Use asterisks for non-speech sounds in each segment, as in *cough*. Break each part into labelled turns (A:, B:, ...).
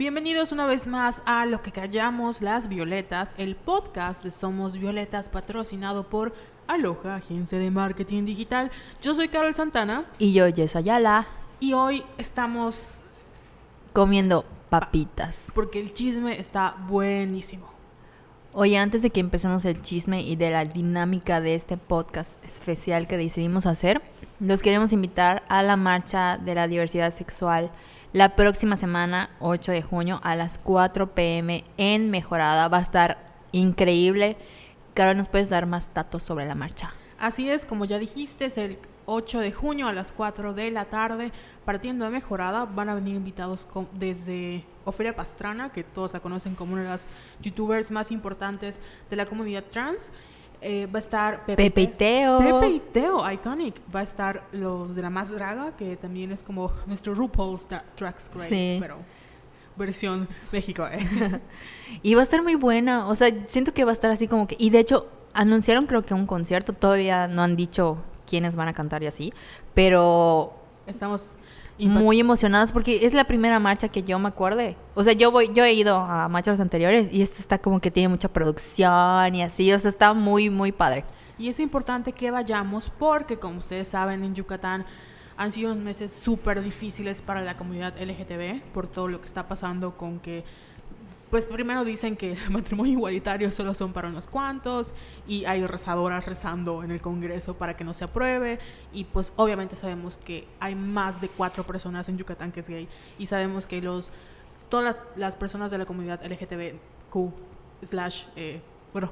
A: Bienvenidos una vez más a Lo que callamos las violetas, el podcast de Somos Violetas patrocinado por Aloha, agencia de marketing digital. Yo soy Carol Santana
B: Y yo, Jess Ayala,
A: y hoy estamos
B: comiendo papitas.
A: porque el chisme está buenísimo.
B: Oye, antes de que empecemos el chisme y de la dinámica de este podcast especial que decidimos hacer, los queremos invitar a la marcha de la diversidad sexual la próxima semana, 8 de junio, a las 4 pm en Mejorada. Va a estar increíble. Carol, ¿nos puedes dar más datos sobre la marcha?
A: Así es, como ya dijiste, es el 8 de junio a las 4 de la tarde, partiendo de Mejorada. Van a venir invitados con- desde Ofelia Pastrana, que todos la conocen como una de las youtubers más importantes de la comunidad trans. Eh, va a estar
B: Pepe y Teo.
A: Pepe y Teo, iconic. Va a estar los de la más draga, que también es como nuestro RuPaul's Dra- Drag Race,
B: Sí.
A: pero versión México, ¿eh? *laughs*
B: Y va a estar muy buena. O sea, siento que va a estar así como que. Y de hecho, anunciaron creo que un concierto. Todavía no han dicho quiénes van a cantar y así. Pero
A: Estamos
B: muy emocionadas porque es la primera marcha que yo me acuerde. O sea, yo voy, yo he ido a marchas anteriores y esta está como que tiene mucha producción y así. O sea, está muy, muy padre.
A: Y es importante que vayamos porque, como ustedes saben, en Yucatán han sido meses súper difíciles para la comunidad LGTB por todo lo que está pasando con que, pues primero dicen que *laughs* el matrimonio igualitario solo son para unos cuantos y hay rezadoras rezando en el Congreso para que no se apruebe y pues obviamente sabemos que hay más de cuatro personas en Yucatán que es gay y sabemos que los todas las, las personas de la comunidad LGTBQ slash, eh, bueno,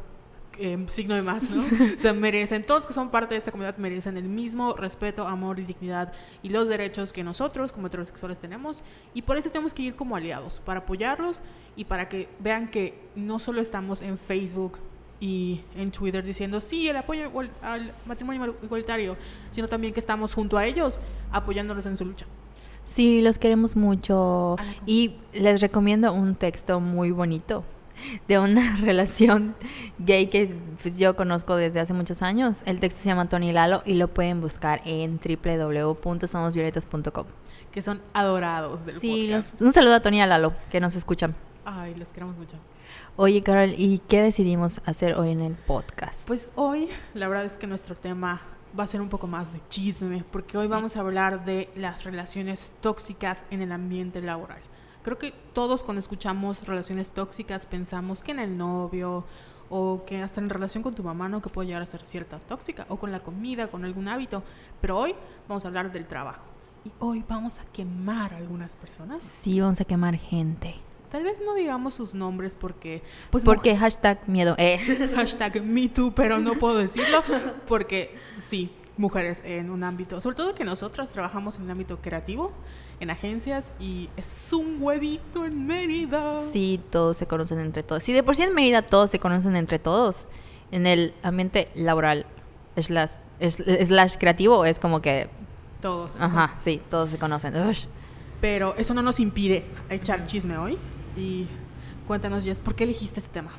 A: eh, signo de más, ¿no? *laughs* o sea, merecen, todos que son parte de esta comunidad merecen el mismo respeto, amor y dignidad y los derechos que nosotros como heterosexuales tenemos y por eso tenemos que ir como aliados, para apoyarlos y para que vean que no solo estamos en Facebook y en Twitter diciendo sí, el apoyo al matrimonio igualitario, sino también que estamos junto a ellos apoyándolos en su lucha.
B: Sí, los queremos mucho. Y les recomiendo un texto muy bonito de una *laughs* relación gay que pues, yo conozco desde hace muchos años. El texto se llama Tony Lalo y lo pueden buscar en www.somosvioletas.com.
A: que son adorados del
B: Sí,
A: podcast.
B: los- un saludo a Tony y a Lalo que nos escuchan.
A: Ay, los queremos mucho.
B: Oye, Carol, ¿y qué decidimos hacer hoy en el podcast?
A: Pues hoy, la verdad es que nuestro tema va a ser un poco más de chisme, porque hoy
B: Sí.
A: vamos a hablar de las relaciones tóxicas en el ambiente laboral. Creo que todos cuando escuchamos relaciones tóxicas pensamos que en el novio o que hasta en relación con tu mamá, ¿no? Que puede llegar a ser cierta tóxica, o con la comida, con algún hábito. Pero hoy vamos a hablar del trabajo. Y hoy vamos a quemar a algunas personas.
B: Sí, vamos a quemar gente.
A: Tal vez no digamos sus nombres porque... Pues
B: Porque hashtag miedo. Eh. *laughs*
A: Hashtag MeToo, pero no puedo decirlo porque sí, mujeres en un ámbito, sobre todo que nosotras trabajamos en el ámbito creativo, en agencias y es un huevito en Mérida.
B: Sí, todos se conocen entre todos. Sí, de por sí en Mérida todos se conocen entre todos. En el ambiente laboral slash, es- slash creativo es como que...
A: Todos.
B: Ajá, sí, todos se conocen. Ush.
A: pero eso no nos impide echar chisme hoy y cuéntanos, Jess, ¿por qué elegiste este tema?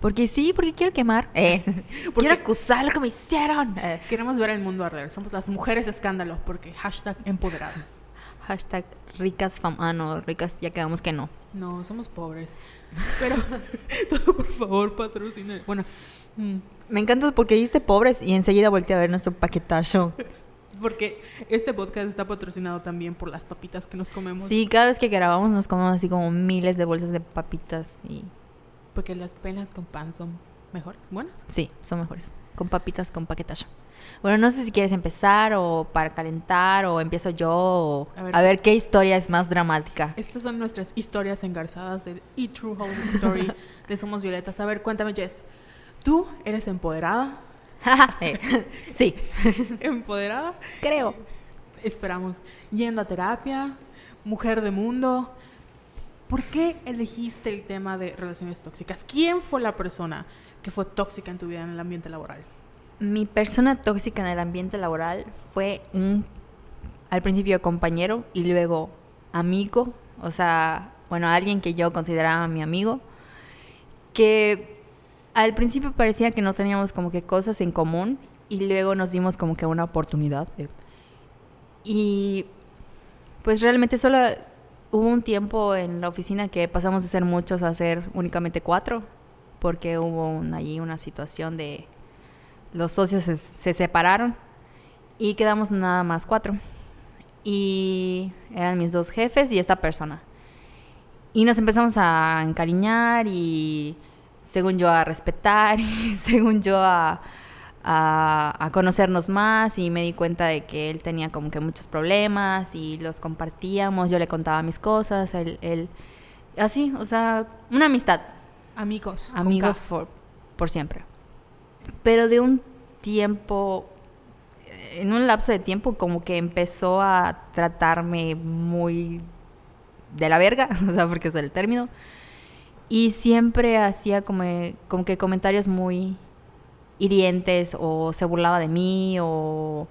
B: Porque sí, porque quiero quemar. Eh. *laughs*
A: Porque-
B: Quiero acusar lo que me hicieron. Eh.
A: Queremos ver el mundo arder, somos las mujeres escándalo porque hashtag empoderadas.
B: Hashtag ricas fam... Ah, no, ricas ya quedamos que no.
A: No, somos pobres. *laughs* Pero, *laughs* todo por favor, patrocina. Bueno, mm,
B: Me encanta porque dijiste pobres y enseguida volteé a ver nuestro paquetazo.
A: porque este podcast está patrocinado también por las papitas que nos comemos.
B: Sí, cada vez que grabamos nos comemos así como miles de bolsas de papitas y...
A: Porque las penas con pan son mejores, buenas.
B: Sí, son mejores. Con papitas con paquetazo. Bueno, no sé si quieres empezar o para calentar o empiezo yo o
A: A ver.
B: a ver qué historia es más dramática.
A: Estas son nuestras historias engarzadas del E True Home Story *laughs* de Somos Violetas. A ver, cuéntame, Jess. ¿Tú eres empoderada? *laughs*
B: Eh, sí, *laughs*
A: ¿Empoderada?
B: creo.
A: Esperamos. Yendo a terapia, mujer de mundo. ¿Por qué elegiste el tema de relaciones tóxicas? ¿Quién fue la persona que fue tóxica en tu vida en el ambiente laboral?
B: Mi persona tóxica en el ambiente laboral fue un, al principio compañero y luego amigo, o sea, bueno, alguien que yo consideraba mi amigo, que al principio parecía que no teníamos como que cosas en común y luego nos dimos como que una oportunidad. Y pues realmente solo hubo un tiempo en la oficina que pasamos de ser muchos a ser únicamente cuatro, porque hubo un- allí una situación de los socios se, se separaron y quedamos nada más cuatro. Y eran mis dos jefes y esta persona. Y nos empezamos a encariñar y según yo a respetar *laughs* y según yo a, a, a conocernos más y me di cuenta de que él tenía como que muchos problemas y los compartíamos, yo le contaba mis cosas, él, él así, o sea, una amistad,
A: Amigos.
B: amigos por, siempre. Pero de un tiempo, en un lapso de tiempo, como que empezó a tratarme muy de la verga, *laughs* o sea, porque es el término. Y siempre hacía como, como que comentarios muy hirientes o se burlaba de mí o...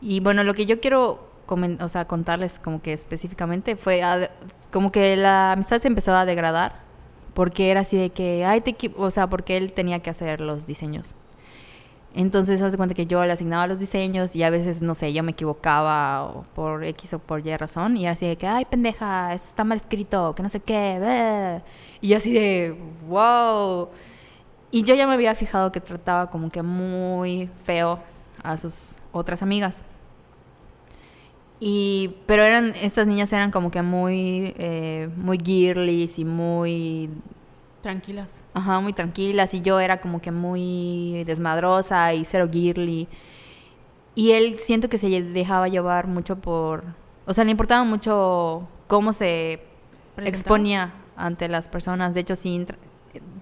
B: Y bueno, lo que yo quiero o sea, contarles como que específicamente fue a- como que la amistad se empezó a degradar porque era así de que, ay, te equi-", o sea, porque él tenía que hacer los diseños. Entonces, hace cuenta que yo le asignaba los diseños y a veces, no sé, yo me equivocaba o por X o por Y razón y era así de que, ay, pendeja, eso está mal escrito, que no sé qué. bleh". Y yo así de, wow. Y yo ya me había fijado que trataba como que muy feo a sus otras amigas. Y, pero eran, estas niñas eran como que muy, eh, muy girlies y muy
A: Tranquilas.
B: Ajá, muy tranquilas y yo era como que muy desmadrosa y cero girly. Y él siento que se dejaba llevar mucho por... O sea, le importaba mucho cómo se
A: Presentaba.
B: exponía ante las personas. De hecho, sí,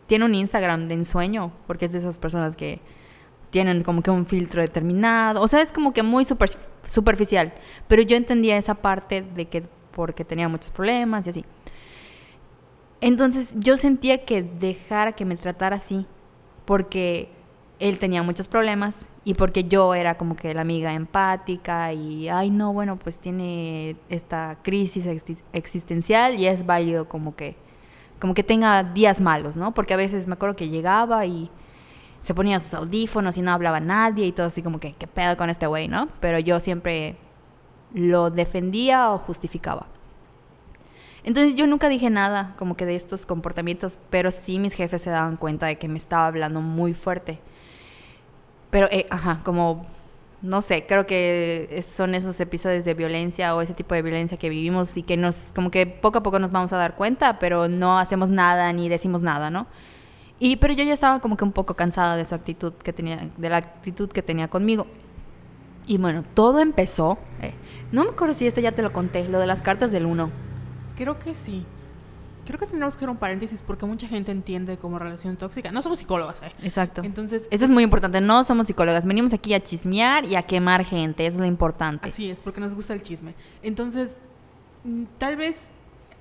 B: tiene un Instagram de ensueño, porque es de esas personas que tienen como que un filtro determinado. O sea, es como que muy super- superficial. Pero yo entendía esa parte de que porque tenía muchos problemas y así. Entonces yo sentía que dejara que me tratara así, porque él tenía muchos problemas y porque yo era como que la amiga empática y, ay no, bueno, pues tiene esta crisis exis- existencial y es válido como que, como que tenga días malos, ¿no? Porque a veces me acuerdo que llegaba y se ponía sus audífonos y no hablaba nadie y todo así como que, ¿qué pedo con este güey, no? Pero yo siempre lo defendía o justificaba. Entonces yo nunca dije nada como que de estos comportamientos, pero sí mis jefes se daban cuenta de que me estaba hablando muy fuerte. Pero, eh, ajá, como, no sé, creo que son esos episodios de violencia o ese tipo de violencia que vivimos y que nos, como que poco a poco nos vamos a dar cuenta, pero no hacemos nada ni decimos nada, ¿no? Y, pero yo ya estaba como que un poco cansada de su actitud que tenía, de la actitud que tenía conmigo. Y bueno, todo empezó, eh, no me acuerdo si esto ya te lo conté, lo de las cartas del uno.
A: Creo que sí. Creo que tenemos que hacer un paréntesis porque mucha gente entiende como relación tóxica. No somos psicólogas, ¿eh?
B: Exacto.
A: Entonces,
B: Eso es muy importante. No somos psicólogas. Venimos aquí a chismear y a quemar gente. Eso es lo importante.
A: Así es, porque nos gusta el chisme. Entonces, mm, tal vez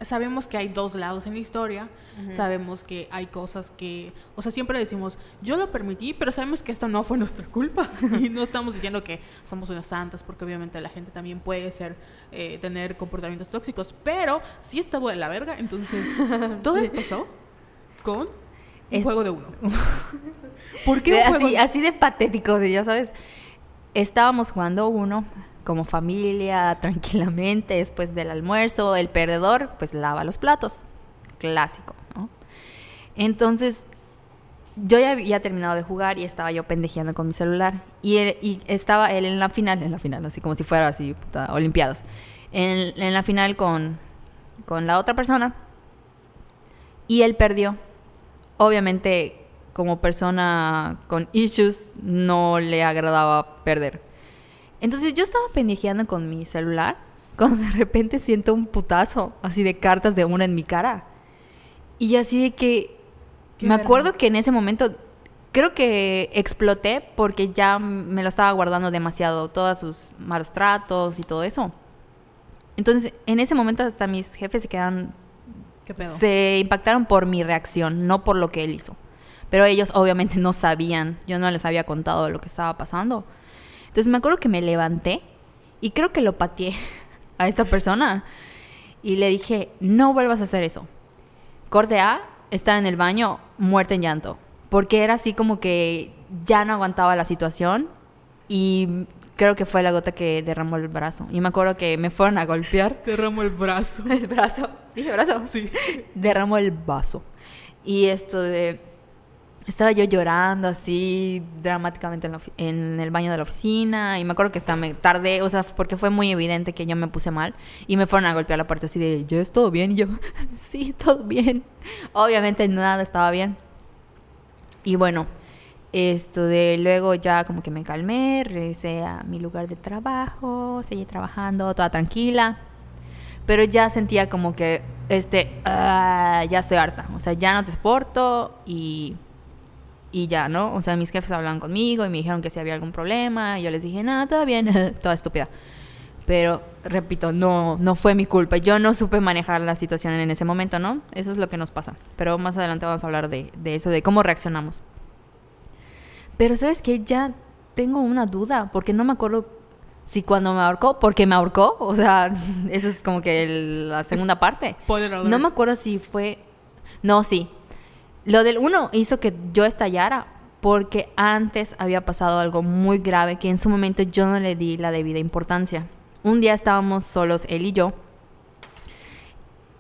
A: sabemos que hay dos lados en la historia, sabemos que hay cosas que, o sea, siempre decimos, yo lo permití, pero sabemos que esto no fue nuestra culpa. *laughs* y no estamos diciendo que somos unas santas, porque obviamente la gente también puede ser, eh, tener comportamientos tóxicos, pero sí estuvo de la verga, entonces *laughs* todo empezó con un
B: Es-
A: juego de uno. *laughs* ¿Por qué
B: De-
A: un juego
B: así, así de patético, de, ya sabes. Estábamos jugando uno como familia, *laughs* tranquilamente, después del almuerzo. El perdedor, pues lava los platos. Clásico, ¿no? Entonces, yo ya había terminado de jugar y estaba yo pendejeando con mi celular. Y, él- y estaba él en la final, en la final, así como si fuera así, puta, Olimpiadas. En, en la final con, con la otra persona. Y él perdió. Obviamente, como persona con issues, no le agradaba perder. Entonces yo estaba pendejeando con mi celular cuando de repente siento un putazo así de cartas de una en mi cara. Y así de que
A: Qué
B: me acuerdo que en ese momento creo que exploté porque ya me lo estaba guardando demasiado, todos sus malos tratos y todo eso. Entonces, en ese momento hasta mis jefes se quedan
A: ¿Qué pedo?
B: se impactaron por mi reacción, no por lo que él hizo. Pero ellos obviamente no sabían, yo no les había contado lo que estaba pasando. Entonces me acuerdo que me levanté y creo que lo pateé *laughs* a esta persona y le dije, no vuelvas a hacer eso. Corte A, estaba en el baño, muerta en llanto, porque era así como que ya no aguantaba la situación y creo que fue la gota que derramó el brazo. Y me acuerdo que me fueron a golpear. *laughs*
A: Derramó el brazo. *laughs*
B: El brazo. Dije brazo.
A: Sí.
B: Derramó el vaso. Y esto de... Estaba yo llorando así dramáticamente en, el baño de la oficina y me acuerdo que hasta me tardé, o sea, porque fue muy evidente que yo me puse mal y me fueron a golpear la puerta así de, ¿ya es todo bien? Y yo, *laughs* sí, todo bien. Obviamente nada estaba bien. Y bueno, esto de luego ya como que me calmé, regresé a mi lugar de trabajo, seguí trabajando, toda tranquila. Pero ya sentía como que, este, ah, ya estoy harta. O sea, ya no te exporto y, y ya, ¿no? O sea, mis jefes hablaban conmigo y me dijeron que si había algún problema. Y yo les dije, nada, todo bien, *laughs* toda estúpida. Pero, repito, no, no fue mi culpa. Yo no supe manejar la situación en ese momento, ¿no? Eso es lo que nos pasa. Pero más adelante vamos a hablar de, de eso, de cómo reaccionamos. Pero, ¿sabes qué? Ya tengo una duda, porque no me acuerdo si cuando me ahorcó, porque me ahorcó. O sea, *laughs* eso es como que el- la segunda parte.
A: Spoiler alert.
B: No me acuerdo si fue... No, sí. Lo del uno hizo que yo estallara porque antes había pasado algo muy grave que en su momento yo no le di la debida importancia. Un día estábamos solos, él y yo,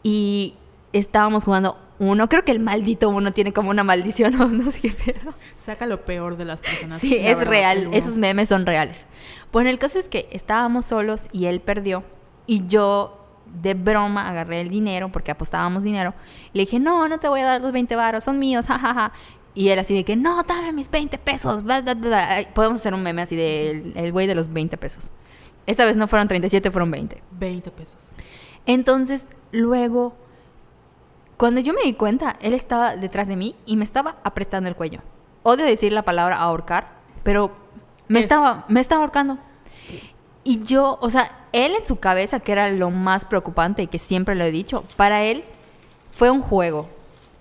B: y estábamos jugando uno. Creo que el maldito uno tiene como una maldición *laughs* o no sé qué pedo.
A: Saca lo peor de las personas.
B: Sí,
A: la
B: es
A: verdad,
B: real. Esos memes son reales. Bueno, el caso es que estábamos solos y él perdió. Y yo, de broma, agarré el dinero porque apostábamos dinero. Y le dije, no, no te voy a dar los 20 varos, son míos, *laughs* jajaja. Y él así de que, no, dame mis 20 pesos. bla, bla, bla". Podemos hacer un meme así de el- el güey de los 20 pesos. Esta vez no fueron 37, fueron 20.
A: 20 pesos.
B: Entonces, luego, cuando yo me di cuenta, él estaba detrás de mí y me estaba apretando el cuello. Odio decir la palabra ahorcar, pero me
A: Es-
B: estaba, me estaba ahorcando. Y yo, o sea, él en su cabeza, que era lo más preocupante y que siempre lo he dicho, para él fue un juego.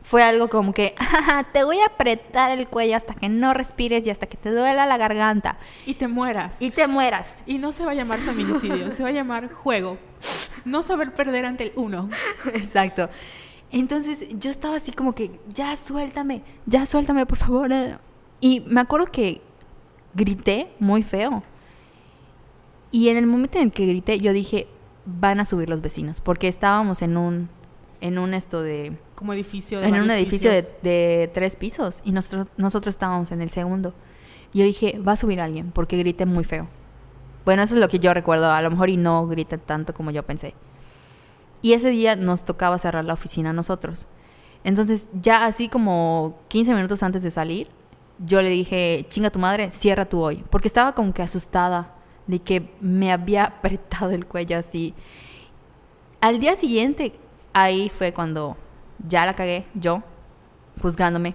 B: Fue algo como que, *laughs* "Ajá, te voy a apretar el cuello hasta que no respires y hasta que te duela la garganta
A: Y te mueras.
B: y te mueras.
A: Y no se va a llamar feminicidio, se va a llamar juego. No saber perder ante el uno. *laughs*
B: Exacto. Entonces yo estaba así como que, ya suéltame, ya suéltame, por favor. eh". Y me acuerdo que grité muy feo. Y en el momento en el que grité, yo dije, van a subir los vecinos, porque estábamos en un, en un esto de,
A: Como edificio de
B: en un edificio de tres pisos y nosotros, nosotros estábamos en el segundo. Yo dije, va a subir alguien, porque grité muy feo. Bueno, eso es lo que yo recuerdo, a lo mejor y no grité tanto como yo pensé. Y ese día nos tocaba cerrar la oficina a nosotros. Entonces, ya así como 15 minutos antes de salir, yo le dije, chinga tu madre, cierra tú hoy. Porque estaba como que asustada de que me había *laughs* apretado el cuello así. Al día siguiente, ahí fue cuando ya la cagué, yo, juzgándome.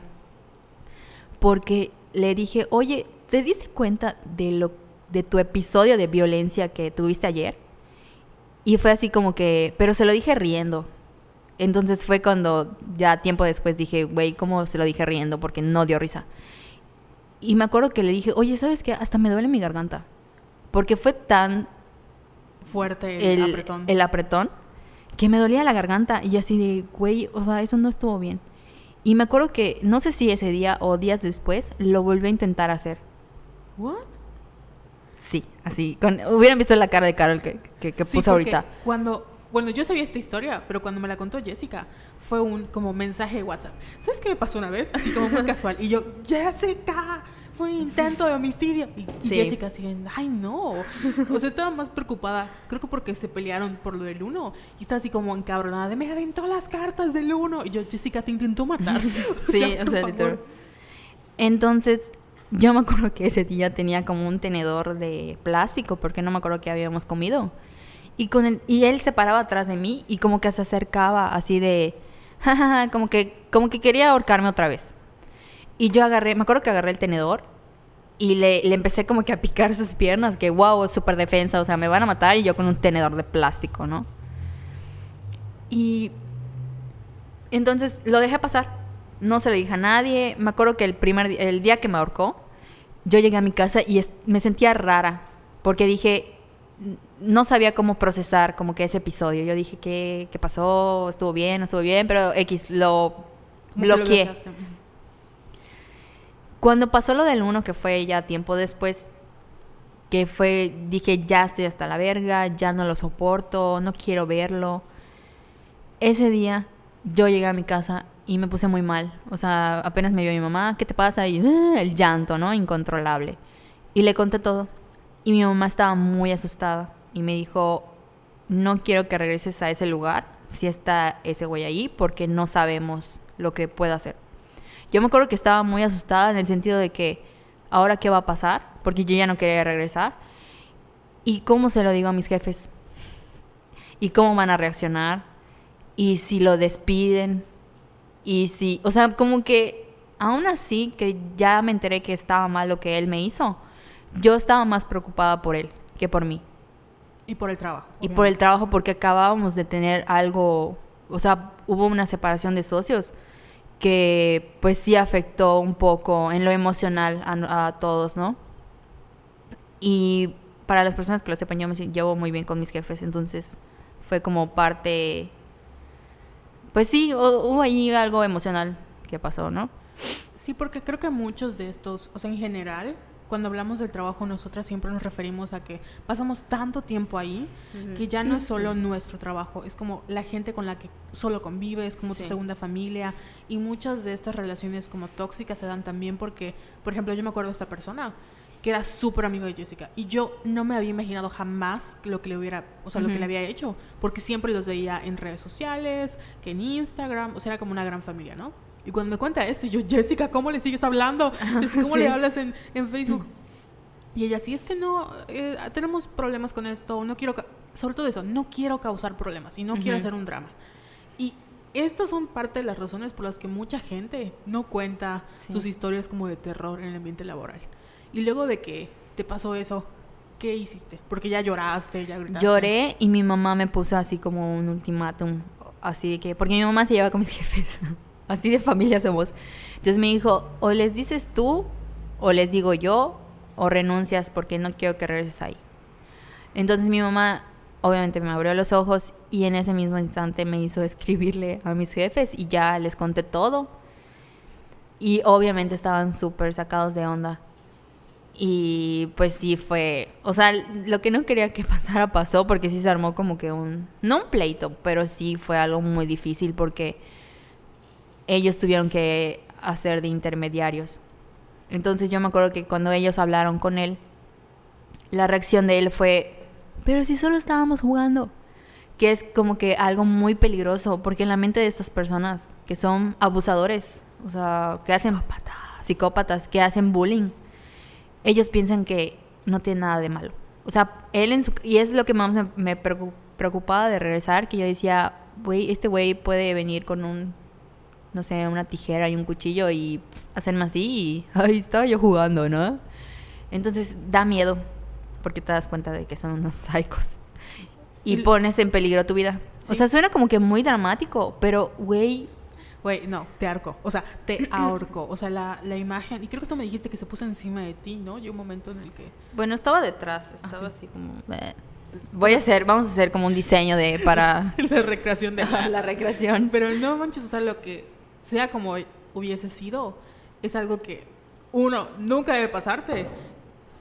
B: Porque le dije, oye, ¿te diste cuenta de, lo, de tu episodio de violencia que tuviste ayer? Y fue así como que, pero se lo dije riendo. Entonces fue cuando ya tiempo después dije, güey, ¿cómo se lo dije riendo? Porque no dio risa. Y me acuerdo que le dije, oye, ¿sabes qué? Hasta me duele mi garganta. Porque fue tan
A: Fuerte el,
B: el,
A: apretón.
B: el apretón que me dolía la garganta. Y así de, güey, o sea, eso no estuvo bien. Y me acuerdo que, no sé si ese día o días después, lo volví a intentar hacer.
A: ¿What?
B: Sí, así. Con, hubieran visto la cara de Carol que, que, que
A: Sí,
B: puso ahorita.
A: Cuando, bueno, yo sabía esta historia, pero cuando me la contó Jessica, fue un como mensaje de WhatsApp. ¿Sabes qué me pasó una vez? Así como muy casual. Y yo, Jessica, fue un intento de homicidio. Y, y
B: Sí.
A: Jessica así, ay no. O sea, estaba más preocupada, creo que porque se pelearon por lo del uno. Y estaba así como encabronada me aventó las cartas del uno. Y yo, Jessica, te intentó matar. *laughs* *laughs*
B: Sí, o sea, literal. Entonces, yo me acuerdo que ese día tenía como un tenedor de plástico, porque no me acuerdo que habíamos comido. Y, con el, y él se paraba atrás de mí y como que se acercaba así de... *laughs* Como que, como que quería ahorcarme otra vez. Y yo agarré, me acuerdo que agarré el tenedor y le, le empecé como que a picar sus piernas, que wow, súper defensa, o sea, me van a matar y yo con un tenedor de plástico, ¿no? Y entonces lo dejé pasar. No se lo dije a nadie. Me acuerdo que el primer el día que me ahorcó, yo llegué a mi casa y me sentía rara porque dije no sabía cómo procesar como que ese episodio. Yo dije qué qué pasó, estuvo bien, no estuvo bien, pero X lo
A: lo
B: bloqueé.
A: bloqueaste.
B: Cuando pasó lo del uno, que fue ya tiempo después, que fue, dije, ya estoy hasta la verga, ya no lo soporto, no quiero verlo. Ese día yo llegué a mi casa y me puse muy mal. O sea, apenas me vio mi mamá, ¿qué te pasa? Y "Ah", el llanto, ¿no? Incontrolable. Y le conté todo. Y mi mamá estaba muy asustada y me dijo, no quiero que regreses a ese lugar si está ese güey ahí porque no sabemos lo que pueda hacer. Yo me acuerdo que estaba muy asustada en el sentido de que ahora qué va a pasar porque yo ya no quería regresar. ¿Y cómo se lo digo a mis jefes? ¿Y cómo van a reaccionar? ¿Y si lo despiden? Y si, o sea, como que aún así que ya me enteré que estaba mal lo que él me hizo, yo estaba más preocupada por él que por mí.
A: Y por el trabajo.
B: Y por el trabajo porque acabábamos de tener algo, o sea, hubo una separación de socios que pues sí afectó un poco en lo emocional a, todos, ¿no? Y para las personas que lo sepan, yo me llevo muy bien con mis jefes, entonces fue como parte, pues sí, hu- hubo ahí algo emocional que pasó, ¿no?
A: Sí, porque creo que muchos de estos, o sea, en general, cuando hablamos del trabajo, nosotras siempre nos referimos a que pasamos tanto tiempo ahí que ya no es solo nuestro trabajo, es como la gente con la que solo convives, como tu
B: Sí.
A: segunda familia. Y muchas de estas relaciones como tóxicas se dan también porque, por ejemplo, yo me acuerdo de esta persona que era súper amigo de Jessica y yo no me había imaginado jamás lo que le hubiera, o sea, lo que le había hecho, porque siempre los veía en redes sociales, que en Instagram, o sea, era como una gran familia, ¿no? Y cuando me cuenta esto, yo, Jessica, ¿cómo le sigues hablando? *laughs* Es, ¿Cómo le
B: Sí.
A: hablas en, en Facebook? *laughs* Y ella, sí, es que no, eh, tenemos problemas con esto, no quiero, sobre todo eso, no quiero causar problemas y no quiero
B: Ujú.
A: hacer un drama. Y estas son parte de las razones por las que mucha gente no cuenta
B: Sí.
A: sus historias como de terror en el ambiente laboral. Y luego de que te pasó eso, ¿qué hiciste? Porque ya lloraste, ya gritaste.
B: Lloré y mi mamá me puso así como un ultimátum, así de que, porque mi mamá se lleva con mis *laughs* jefes, así de familia somos. Entonces me dijo, o les dices tú, o les digo yo, o renuncias porque no quiero que regreses ahí. Entonces mi mamá obviamente me abrió los ojos y en ese mismo instante me hizo escribirle a mis jefes y ya les conté todo. Y obviamente estaban súper sacados de onda. Y pues sí fue, o sea, lo que no quería que *laughs* pasara pasó porque sí se armó como que un, no un pleito, pero sí fue algo muy difícil porque ellos tuvieron que hacer de intermediarios. Entonces yo me acuerdo que cuando ellos hablaron con él, la reacción de él fue, pero si solo estábamos jugando, que es como que algo muy peligroso porque en la mente de estas personas que son abusadores, o sea, que hacen psicópatas, que hacen bullying, ellos piensan que no tiene nada de malo. O sea, él en su... Y es lo que más me- me preocu- preocupaba de regresar, que yo decía, güey, este güey puede venir con un, no sé, una tijera y un cuchillo y pff, hacerme así y *laughs* ahí estaba yo jugando, ¿no? Entonces da miedo, porque te das cuenta de que son unos psicos. Y
A: Y-
B: pones en peligro tu vida. O sea, suena como que muy dramático, pero, güey,
A: Güey, no, te arco. O sea, te *clears throat* ahorco. O sea, la, la imagen. Y creo que tú me dijiste que se puso encima de ti, ¿no? Yo un momento en el que.
B: Bueno, estaba detrás, estaba
A: sí.
B: así como... "Bleh". Voy a hacer, vamos a hacer como un diseño de para *laughs*
A: la recreación de.
B: la recreación. *laughs*
A: Pero no manches, o sea, lo que sea como hubiese sido, es algo que, uno, nunca debe pasarte.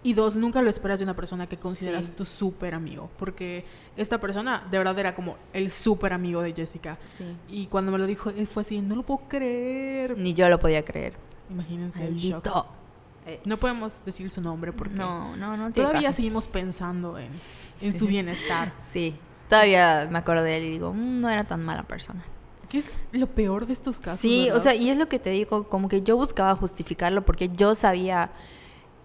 A: Y dos, nunca lo esperas de una persona que consideras
B: Sí.
A: tu súper amigo. Porque esta persona de verdad era como el súper amigo de Jessica.
B: Sí.
A: Y cuando me lo dijo, él fue así, no lo puedo creer.
B: Ni yo lo podía creer.
A: Imagínense el shock.
B: Eh,
A: No podemos decir su nombre porque
B: no, no, no
A: todavía
B: caso.
A: seguimos pensando en, en su bienestar.
B: Sí, todavía me acuerdo de él y digo, "Mm, no era tan mala persona.
A: ¿Qué es lo peor de estos casos?
B: Sí, o
A: verdad?
B: sea, y es lo que te digo, como que yo buscaba justificarlo porque yo sabía,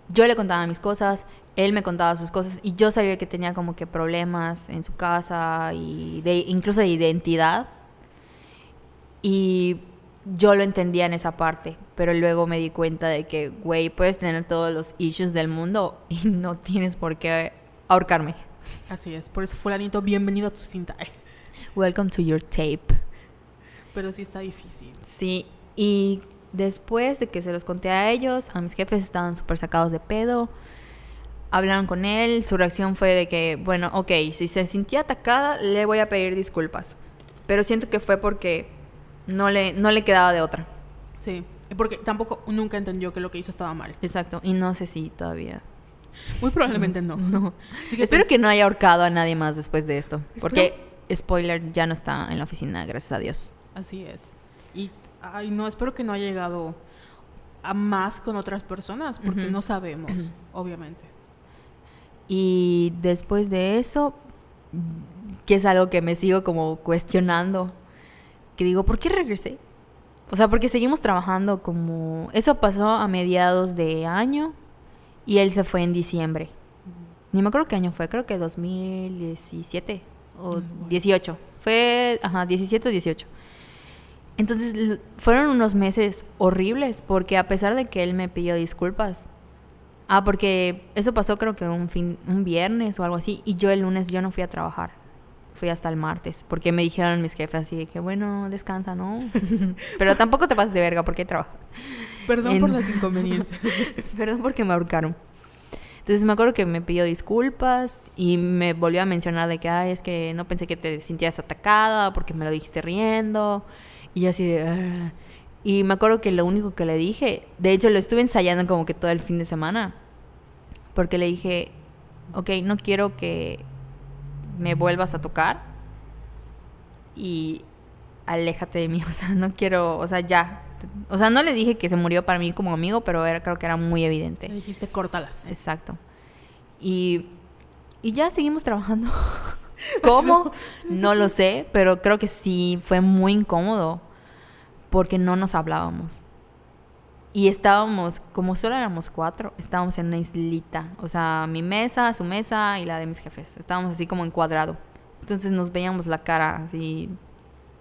B: yo le contaba mis cosas, él me contaba sus cosas y yo sabía que tenía como que problemas en su casa y de, incluso de identidad. Y yo lo entendía en esa parte, pero luego me di cuenta de que, güey, puedes tener todos los issues del mundo y *laughs* no tienes por qué ahorcarme.
A: Así es. Por eso, fulanito, bienvenido a tu cinta.
B: Welcome to your tape.
A: Pero sí está difícil.
B: Sí, y después de que se los conté a ellos, a mis jefes estaban súper sacados de pedo. Hablaron con él, su reacción fue de que, bueno, ok, si se sintió atacada, le voy a pedir disculpas. Pero siento que fue porque no le, no le quedaba de otra.
A: Sí. Porque tampoco nunca entendió que lo que hizo estaba mal.
B: Exacto, y no sé si todavía.
A: Muy probablemente no. *laughs*
B: No.
A: Que
B: Espero
A: pues,
B: que no haya ahorcado a nadie más después de esto. Porque, spoiler, ya no está en la oficina, gracias a Dios.
A: Así es. Y, ay, no, espero que no haya llegado a más con otras personas, porque no sabemos, obviamente.
B: Y después de eso, que es algo que me sigo como cuestionando, que digo, ¿por qué regresé? O sea, porque seguimos trabajando como... Eso pasó a mediados de año y él se fue en diciembre. Ni me acuerdo qué año fue, creo que 2017 o
A: Mm, bueno.
B: 18. Fue, ajá, 17 o 18. Entonces fueron unos meses horribles porque a pesar de que él me pidió disculpas, ah, porque eso pasó creo que un fin, un viernes o algo así y yo el lunes yo no fui a trabajar, fui hasta el martes porque me dijeron mis jefes así de que bueno descansa, ¿no? *laughs* Pero tampoco te pases de verga porque hay trabajo.
A: Perdón por
B: En-
A: las inconveniencias. *laughs*
B: Perdón porque me ahorcaron. Entonces me acuerdo que me pidió disculpas y me volvió a mencionar de que, ay, es que no pensé que te sintieras atacada porque me lo dijiste riendo. Y yo así de... "Ah". Y me acuerdo que lo único que le dije, de hecho lo estuve ensayando como que todo el fin de semana, porque le dije, ok, no quiero que me vuelvas a tocar y aléjate de mí, *laughs* o sea, no quiero, o sea, ya. O sea, no le dije que se murió para mí como amigo, pero era, creo que era muy
A: Le
B: evidente.
A: dijiste, córtalas.
B: Exacto. Y, y ya seguimos trabajando. *laughs* ¿Cómo? *laughs* No lo sé, pero creo que sí fue muy incómodo porque no nos hablábamos. Y estábamos, como solo éramos cuatro, estábamos en una islita. O sea, mi mesa, su mesa y la de mis jefes. Estábamos así como en cuadrado. Entonces nos veíamos la cara así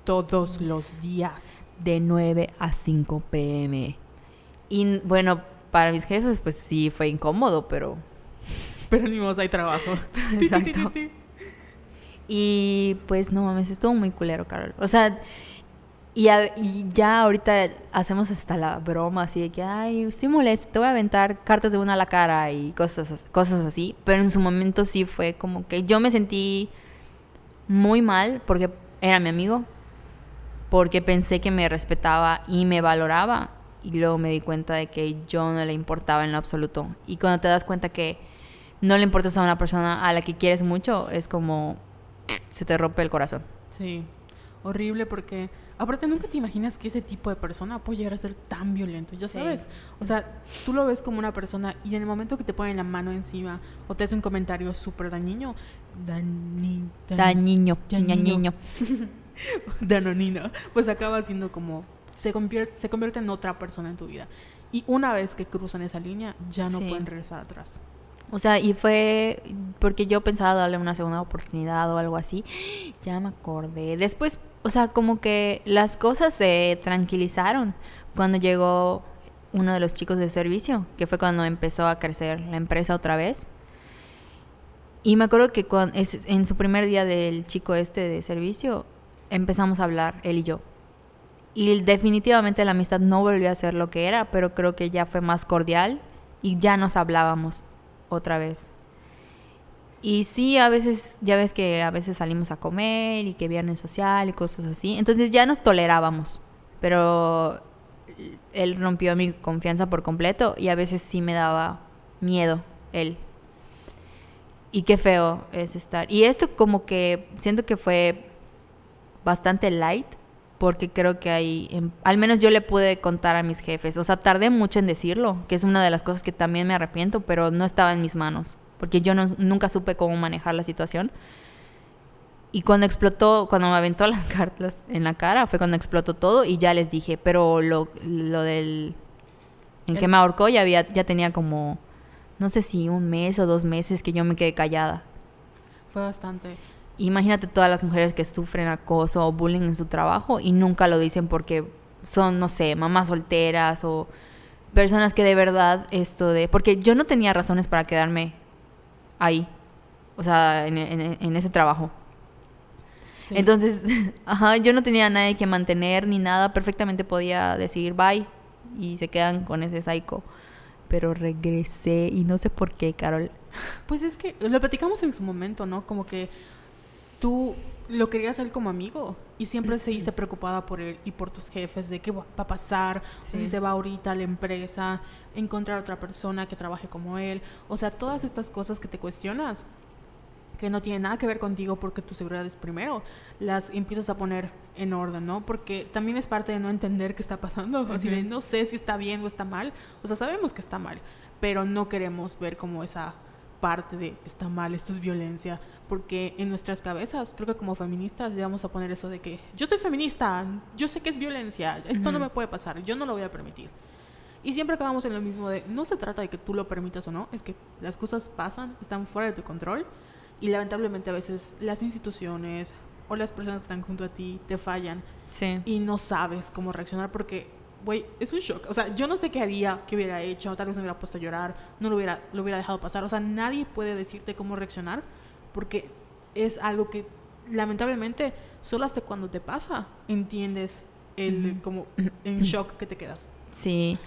A: Todos los días.
B: de 9 a 5 pm. Y bueno, para mis jefes pues sí fue incómodo, pero... *laughs*
A: Pero ni modo, hay trabajo. *laughs*
B: Exacto. *laughs* Y pues no mames, estuvo muy culero, Carol. O sea, y, ya ahorita hacemos hasta la broma así de que, ay, estoy molesta, te voy a aventar cartas de una a la cara y cosas, as- cosas así. Pero en su momento sí fue como que yo me sentí muy mal porque era mi amigo, porque pensé que me respetaba y me valoraba. Y luego me di cuenta de que yo no le importaba en lo absoluto. Y cuando te das cuenta que no le importas a una persona a la que quieres mucho, es como se te rompe el corazón.
A: Sí, horrible porque aparte nunca te imaginas que ese tipo de persona puede llegar a ser tan violento, ya
B: Sí.
A: sabes. O sea, tú lo ves como una persona y en el momento que te ponen la mano encima o te hace un comentario súper dañino, dañi, dañ-
B: Dañiño,
A: Dañiño.
B: ñañiño. *laughs*
A: danonino, pues acaba siendo como se convierte, se convierte en otra persona en tu vida. Y una vez que cruzan esa línea, ya no
B: Sí.
A: pueden regresar atrás.
B: O sea, y fue porque yo pensaba darle una segunda oportunidad o algo así. Ya me acordé. Después, o sea, como que las cosas se tranquilizaron cuando llegó uno de los chicos de servicio, que fue cuando empezó a crecer la empresa otra vez. Y me acuerdo que cuan- es- en su primer día del chico este de servicio, empezamos a hablar, él y yo. Y definitivamente la amistad no volvió a ser lo que era, pero creo que ya fue más cordial y ya nos hablábamos otra vez. Y sí, a veces, ya ves que a veces salimos a comer y que viernes social y cosas así. Entonces ya nos tolerábamos. Pero él rompió mi confianza por completo y a veces sí me daba miedo él. Y qué feo es estar. Y esto como que siento que fue bastante light porque creo que hay, em, al menos yo le pude contar a mis jefes. O sea, tardé mucho en decirlo, que es una de las cosas que también me arrepiento, pero no estaba en mis manos, porque yo no- nunca supe cómo manejar la situación. Y cuando explotó, cuando me aventó *laughs* las cartas en la cara, fue cuando explotó todo y ya les dije, pero lo, lo del... En que me ahorcó ya, había, ya tenía como, no sé si un mes o dos meses que yo me quedé callada.
A: Fue bastante.
B: Imagínate todas las mujeres que sufren acoso o bullying en su trabajo y nunca lo dicen porque son, no sé, mamás solteras o personas que de verdad esto de... Porque yo no tenía razones para quedarme ahí, o sea, en, en- en ese trabajo.
A: Sí.
B: Entonces, *laughs* ajá, yo no tenía a nadie que mantener ni nada, perfectamente podía decir bye y se quedan con ese psycho. Pero regresé y no sé por qué, Carol.
A: Pues es que lo platicamos en su momento, ¿no? Como que tú lo querías él como amigo y siempre seguiste preocupada por él y por tus jefes de qué va a pasar, si se va ahorita a la empresa, encontrar otra persona que trabaje como él, o sea, todas estas cosas que te cuestionas que no tienen nada que ver contigo porque tu seguridad es primero, las empiezas a poner en orden, ¿no? Porque también es parte de no entender qué está pasando, *laughs* así de
B: Ujú.
A: no sé si está bien o está mal, o sea, sabemos que está mal, pero no queremos ver como esa parte de está mal, esto es violencia, porque en nuestras cabezas, creo que como feministas llevamos a poner eso de que yo soy feminista, yo sé que es violencia, esto no me puede pasar, yo no lo voy a permitir. Y siempre acabamos en lo mismo de, no se trata de que tú lo permitas o no, es que las cosas pasan, están fuera de tu control y lamentablemente a veces las instituciones o las personas que están junto a ti te fallan
B: Sí.
A: y no sabes cómo reaccionar porque, güey, es un shock. O sea, yo no sé qué haría, qué hubiera hecho, tal vez me hubiera puesto a llorar, no lo hubiera, lo hubiera dejado pasar. O sea, nadie puede decirte cómo reaccionar porque es algo que lamentablemente solo hasta cuando te pasa entiendes el como *clears throat* en shock que te quedas.
B: Sí.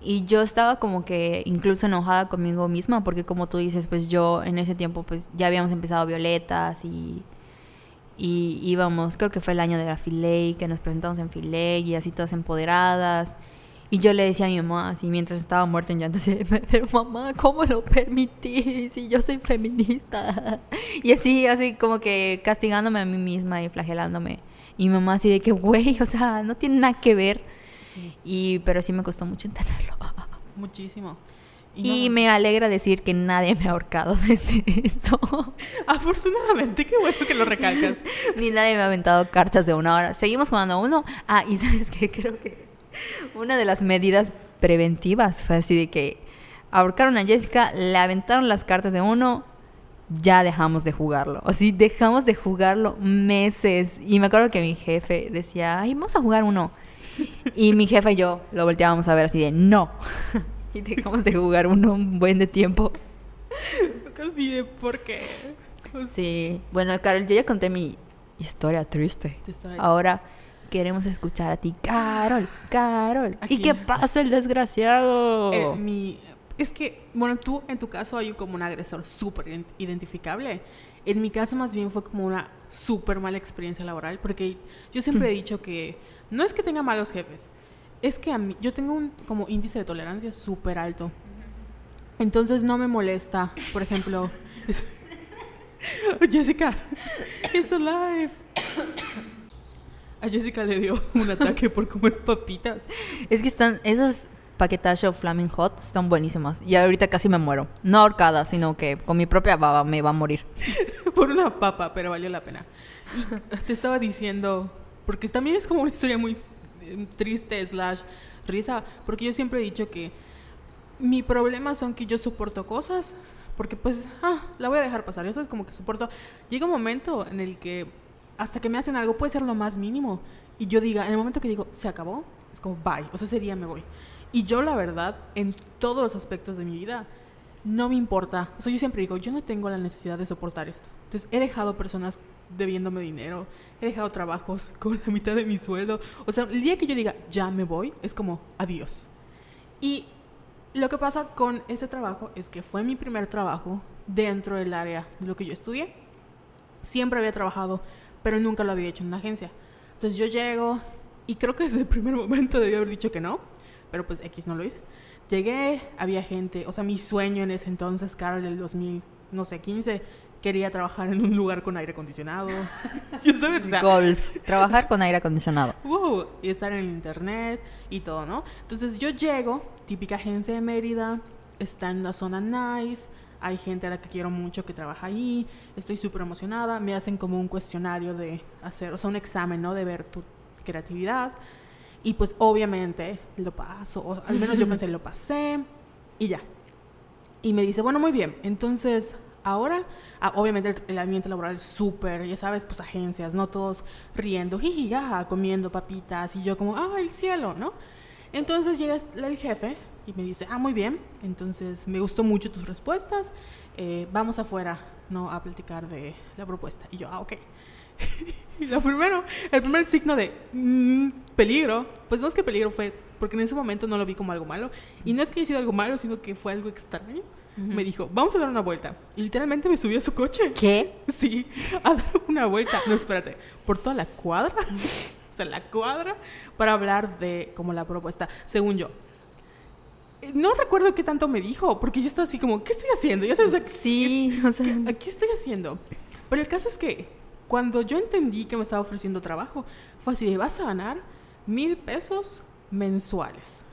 B: Y yo estaba como que incluso enojada conmigo misma porque como tú dices, pues yo en ese tiempo pues ya habíamos empezado Violetas y, y íbamos, creo que fue el año de la Filey, que nos presentamos en Filey y así todas empoderadas. Y yo le decía a mi mamá, así mientras estaba muerta en llanto, así, pero mamá, ¿cómo lo permití? Si yo soy feminista. *laughs* Y así, así como que castigándome a mí misma y flagelándome. Y mi mamá así de que, güey, o sea, no tiene nada que ver. Y, pero sí me costó mucho entenderlo. *laughs*
A: Muchísimo.
B: Y
A: no-
B: me alegra decir que nadie me ha ahorcado *laughs* desde esto.
A: Afortunadamente, qué bueno que lo recalcas. *laughs*
B: Ni nadie me ha aventado cartas de una hora. Seguimos jugando a uno. Ah, y *laughs* sabes que creo que una de las medidas preventivas fue así de que ahorcaron a Jessica, le aventaron las cartas de uno, ya dejamos de jugarlo. Así dejamos de jugarlo meses. Y me acuerdo que mi jefe decía, ay, vamos a jugar uno. Y mi jefe y yo lo volteábamos a ver así de, no. Y dejamos de jugar uno un buen de tiempo.
A: Casi de por qué.
B: Sí, bueno, Carol, yo ya conté mi historia triste. Ahora queremos escuchar a ti, Carol, Carol.
A: Aquí.
B: ¿Y qué pasa el desgraciado?
A: Eh, mi, es que, bueno, tú en tu caso hay como un agresor súper ident- identificable. En mi caso más bien fue como una súper mala experiencia laboral, porque yo siempre he dicho que no es que tenga malos jefes, es que a mí, yo tengo un como índice de tolerancia súper alto. Entonces no me molesta, por ejemplo, es- *laughs* Jessica, it's alive. A Jessica le dio un ataque por comer papitas.
B: Es que están, esas paquetas Flaming Hot están buenísimas. Y ahorita casi me muero. No ahorcada, sino que con mi propia baba me va a morir. *laughs*
A: por una papa, pero valió la pena. Y te estaba diciendo, porque también es como una historia muy triste, slash risa, porque yo siempre he dicho que mi problema son que yo soporto cosas, porque pues, ah, la voy a dejar pasar, eso es como que soporto. Llega un momento en el que hasta que me hacen algo puede ser lo más mínimo, y yo diga, en el momento que digo, se acabó, es como, bye, o sea, ese día me voy. Y yo la verdad, en todos los aspectos de mi vida, no me importa. O sea, yo siempre digo, yo no tengo la necesidad de soportar esto. Entonces, he dejado personas debiéndome dinero, he dejado trabajos *laughs* con la mitad de mi sueldo. O sea, el día que yo diga, ya me voy, es como, adiós. Y lo que pasa con ese trabajo es que fue mi primer trabajo dentro del área de lo que yo estudié. Siempre había trabajado, pero nunca lo había hecho en una agencia. Entonces yo llego y creo que desde el primer momento debí haber dicho que no, pero pues X no lo hice. Llegué, había gente, o sea, mi sueño en ese entonces, Carol, del 2000, no sé, 15, quería trabajar en un lugar con aire acondicionado. *laughs* ¿Ya sabes? O sea,
B: Goals. Trabajar con aire acondicionado. *laughs*
A: wow, y estar en el internet y todo, ¿no? Entonces yo llego, típica agencia de Mérida, está en la zona nice, hay gente a la que quiero mucho que trabaja ahí, estoy súper emocionada, me hacen como un cuestionario de hacer, o sea, un examen, ¿no? De ver tu creatividad. Y pues obviamente lo paso, o al menos yo *laughs* pensé, lo pasé y ya. Y me dice, bueno, muy bien, entonces ahora, ah, obviamente el, ambiente laboral es súper, ya sabes, pues agencias, ¿no? Todos riendo, jiji, jaja, comiendo papitas y yo como, ah, el cielo, ¿no? Entonces llega el jefe y me dice, ah, muy bien, entonces me gustó mucho tus respuestas, eh, vamos afuera, ¿no? A platicar de la propuesta. Y yo, ah, ok. *laughs* y lo primero, el primer signo de mm, peligro, pues más que peligro fue, porque en ese momento no lo vi como algo malo, y no es que haya sido algo malo, sino que fue algo extraño, me dijo, vamos a dar una vuelta. Y literalmente me subió a su coche.
B: ¿Qué? *laughs*
A: Sí, a dar una vuelta. No, espérate, por toda la cuadra. *laughs* o sea, la cuadra para hablar de como la propuesta, según yo. No recuerdo qué tanto me dijo, porque yo estaba así como, ¿qué estoy haciendo? Ya sabes,
B: sí, o sea,
A: ¿qué, ¿qué estoy haciendo? Pero el caso es que cuando yo entendí que me estaba ofreciendo trabajo, fue así de, vas a ganar mil pesos mensuales.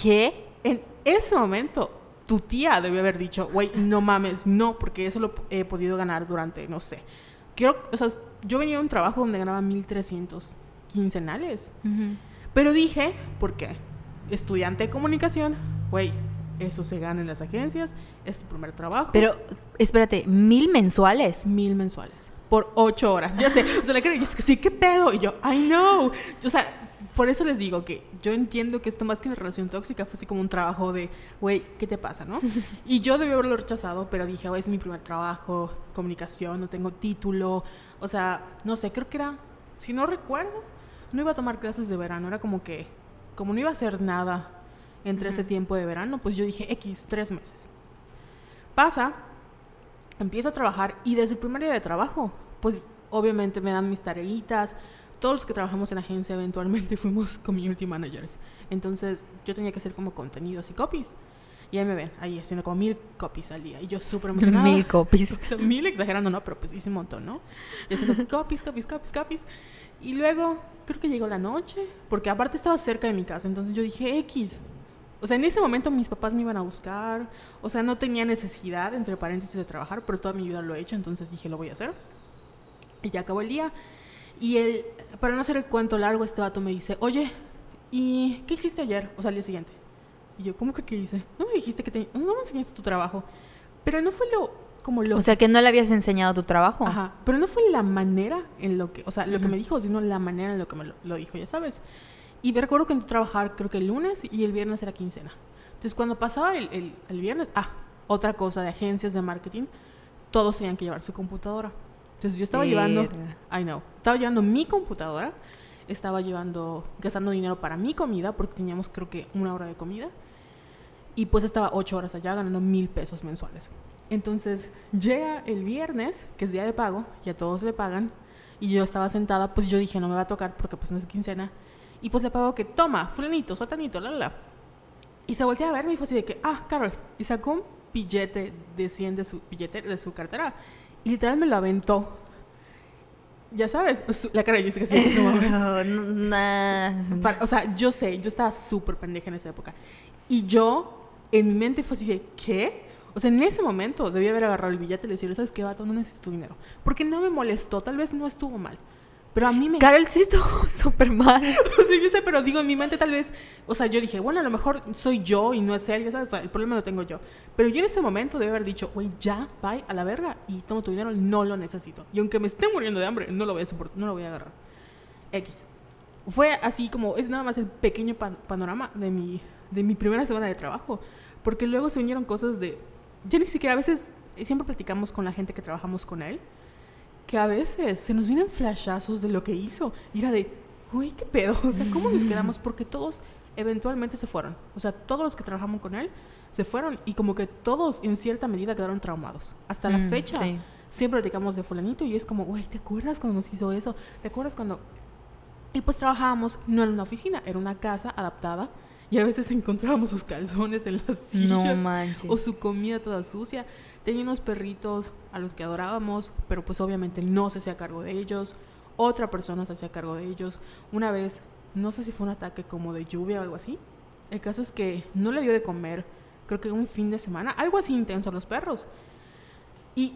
B: ¿Qué?
A: En ese momento, tu tía debió haber dicho, güey, no mames, no, porque eso lo he podido ganar durante, no sé. Quiero, o sea, yo venía de un trabajo donde ganaba 1300 quincenales. Pero dije, ¿por qué? Estudiante de comunicación, güey, eso se gana en las agencias, es tu primer trabajo.
B: Pero, espérate, ¿mil mensuales?
A: Mil mensuales. Por ocho horas. Ya sé. O sea, le creo, sí, ¿qué pedo? Y yo, I know. O sea, por eso les digo que yo entiendo que esto más que una relación tóxica fue así como un trabajo de, güey, ¿qué te pasa, no? *laughs* Y yo debí haberlo rechazado, pero dije, güey, es mi primer trabajo, comunicación, no tengo título. O sea, no sé, creo que era, si no recuerdo, no iba a tomar clases de verano. Era como que, como no iba a hacer nada entre ese tiempo de verano, pues yo dije X, tres meses. Pasa, empiezo a trabajar y desde el primer día de trabajo, pues obviamente me dan mis tareitas. Todos los que trabajamos en agencia eventualmente *laughs* fuimos community managers. Entonces yo tenía que hacer como contenidos y copies. Y ahí me ven, ahí haciendo como mil copies al día. Y yo súper emocionada.
B: mil copies. *laughs*
A: O sea, mil exagerando, no, pero pues hice un montón, ¿no? Y haciendo *laughs* copies, copies, copies, copies. Y luego creo que llegó la noche, porque aparte estaba cerca de mi casa, entonces yo dije X. O sea, en ese momento mis papás me iban a buscar, o sea, no tenía necesidad, entre paréntesis, de trabajar, pero toda mi vida lo he hecho, entonces dije, lo voy a hacer. Y ya acabó el día. Y él, para no hacer el cuento largo, este vato me dice, oye, ¿y qué hiciste ayer? O sea, al día siguiente. Y yo, ¿cómo que qué hice? No me dijiste que te... No me enseñaste tu trabajo. Pero no fue lo... Como lo...
B: O sea, que no le habías enseñado tu trabajo.
A: Ajá. Pero no fue la manera en lo que... O sea, lo que me dijo, sino la manera en lo que me lo, lo dijo, ya sabes. Y me recuerdo que entré a trabajar creo que el lunes y el viernes era quincena. Entonces, cuando pasaba el, el, el viernes... Ah, otra cosa de agencias de marketing. Todos tenían que llevar su computadora. Entonces, yo estaba llevando... I know. Estaba llevando mi computadora. Estaba llevando... Gastando dinero para mi comida porque teníamos creo que una hora de comida. Y pues estaba ocho horas allá ganando mil pesos mensuales. Entonces llega el viernes, que es día de pago, ya todos le pagan, y yo estaba sentada, pues yo dije, no me va a tocar porque pues no es quincena. Y pues le pago que, toma, fulanito, sotanito, la, la, la. Y se voltea a ver y fue así de que, ah, Carol. Y sacó un billete de 100 de su, billete, de su cartera. Literal me lo aventó. Ya sabes, la cara dice que sí, no *laughs* mames.
B: No, nah.
A: Para- o sea, yo sé, yo estaba súper pendeja en esa época. Y yo, en mi mente fue así de, ¿qué? O sea, en ese momento debía haber agarrado el billete y decirle, ¿sabes qué, vato? No necesito tu dinero. Porque no me molestó, tal vez no estuvo mal. Pero a mí me...
B: Carol sí estuvo *laughs* súper mal. *laughs*
A: O sea, yo sé, pero digo, en mi mente tal vez... O sea, yo dije, bueno, a lo mejor soy yo y no es él, ya sabes, o sea, el problema lo tengo yo. Pero yo en ese momento debe haber dicho, güey, ya, bye, a la verga, y tomo tu dinero, no lo necesito. Y aunque me esté muriendo de hambre, no lo voy a soportar, no lo voy a agarrar. X. Fue así como, es nada más el pequeño pan- panorama de mi, de mi primera semana de trabajo. Porque luego se vinieron cosas de... Ya ni siquiera a veces, siempre platicamos con la gente que trabajamos con él, que a veces se nos vienen flashazos de lo que hizo. Y era de, uy, qué pedo. O sea, ¿cómo nos quedamos? *laughs* Porque todos eventualmente se fueron. O sea, todos los que trabajamos con él se fueron y como que todos en cierta medida quedaron traumados. Hasta la
B: Mm,
A: fecha
B: sí.
A: siempre platicamos de fulanito y es como, güey, ¿te acuerdas cuando nos hizo eso? ¿Te acuerdas cuando...? Y pues trabajábamos no en una oficina, era una casa adaptada y a veces encontrábamos sus calzones en las sillas
B: No manches.
A: o su comida toda sucia. Tenía unos perritos a los que adorábamos, pero pues obviamente no se hacía cargo de ellos. Otra persona se hacía cargo de ellos. Una vez, no sé si fue un ataque como de lluvia o algo así. El caso es que no le dio de comer, creo que un fin de semana, algo así intenso a los perros. Y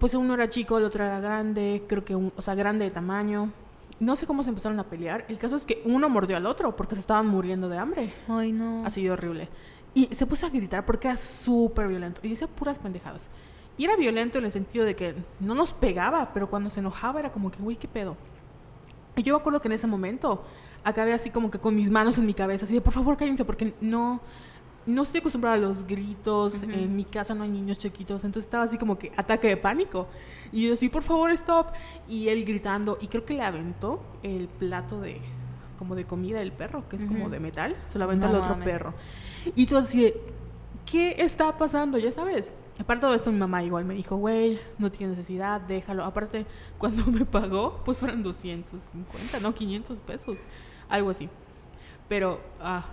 A: pues uno era chico, el otro era grande, creo que, un, o sea, grande de tamaño. No sé cómo se empezaron a pelear. El caso es que uno mordió al otro porque se estaban muriendo de hambre.
B: Ay, no.
A: Ha sido horrible. Y se puso a gritar porque era súper violento. Y decía puras pendejadas. Y era violento en el sentido de que no nos pegaba, pero cuando se enojaba era como que, uy, qué pedo. Y yo me acuerdo que en ese momento acabé así como que con mis manos en mi cabeza, así de, por favor, cállense, porque no, no estoy acostumbrada a los gritos. En mi casa no hay niños chiquitos. Entonces estaba así como que ataque de pánico. Y yo así, por favor, stop. Y él gritando. Y creo que le aventó el plato de como de comida del perro, que es como
B: Ujú.
A: de metal. Se lo aventó
B: No
A: al otro
B: mames.
A: perro. Y tú así de, ¿qué está pasando? Ya sabes. Aparte de todo esto, mi mamá igual me dijo, güey, no tiene necesidad, déjalo. Aparte, *laughs* cuando me pagó, pues fueron 250, no, 500 pesos, algo así. Pero ah,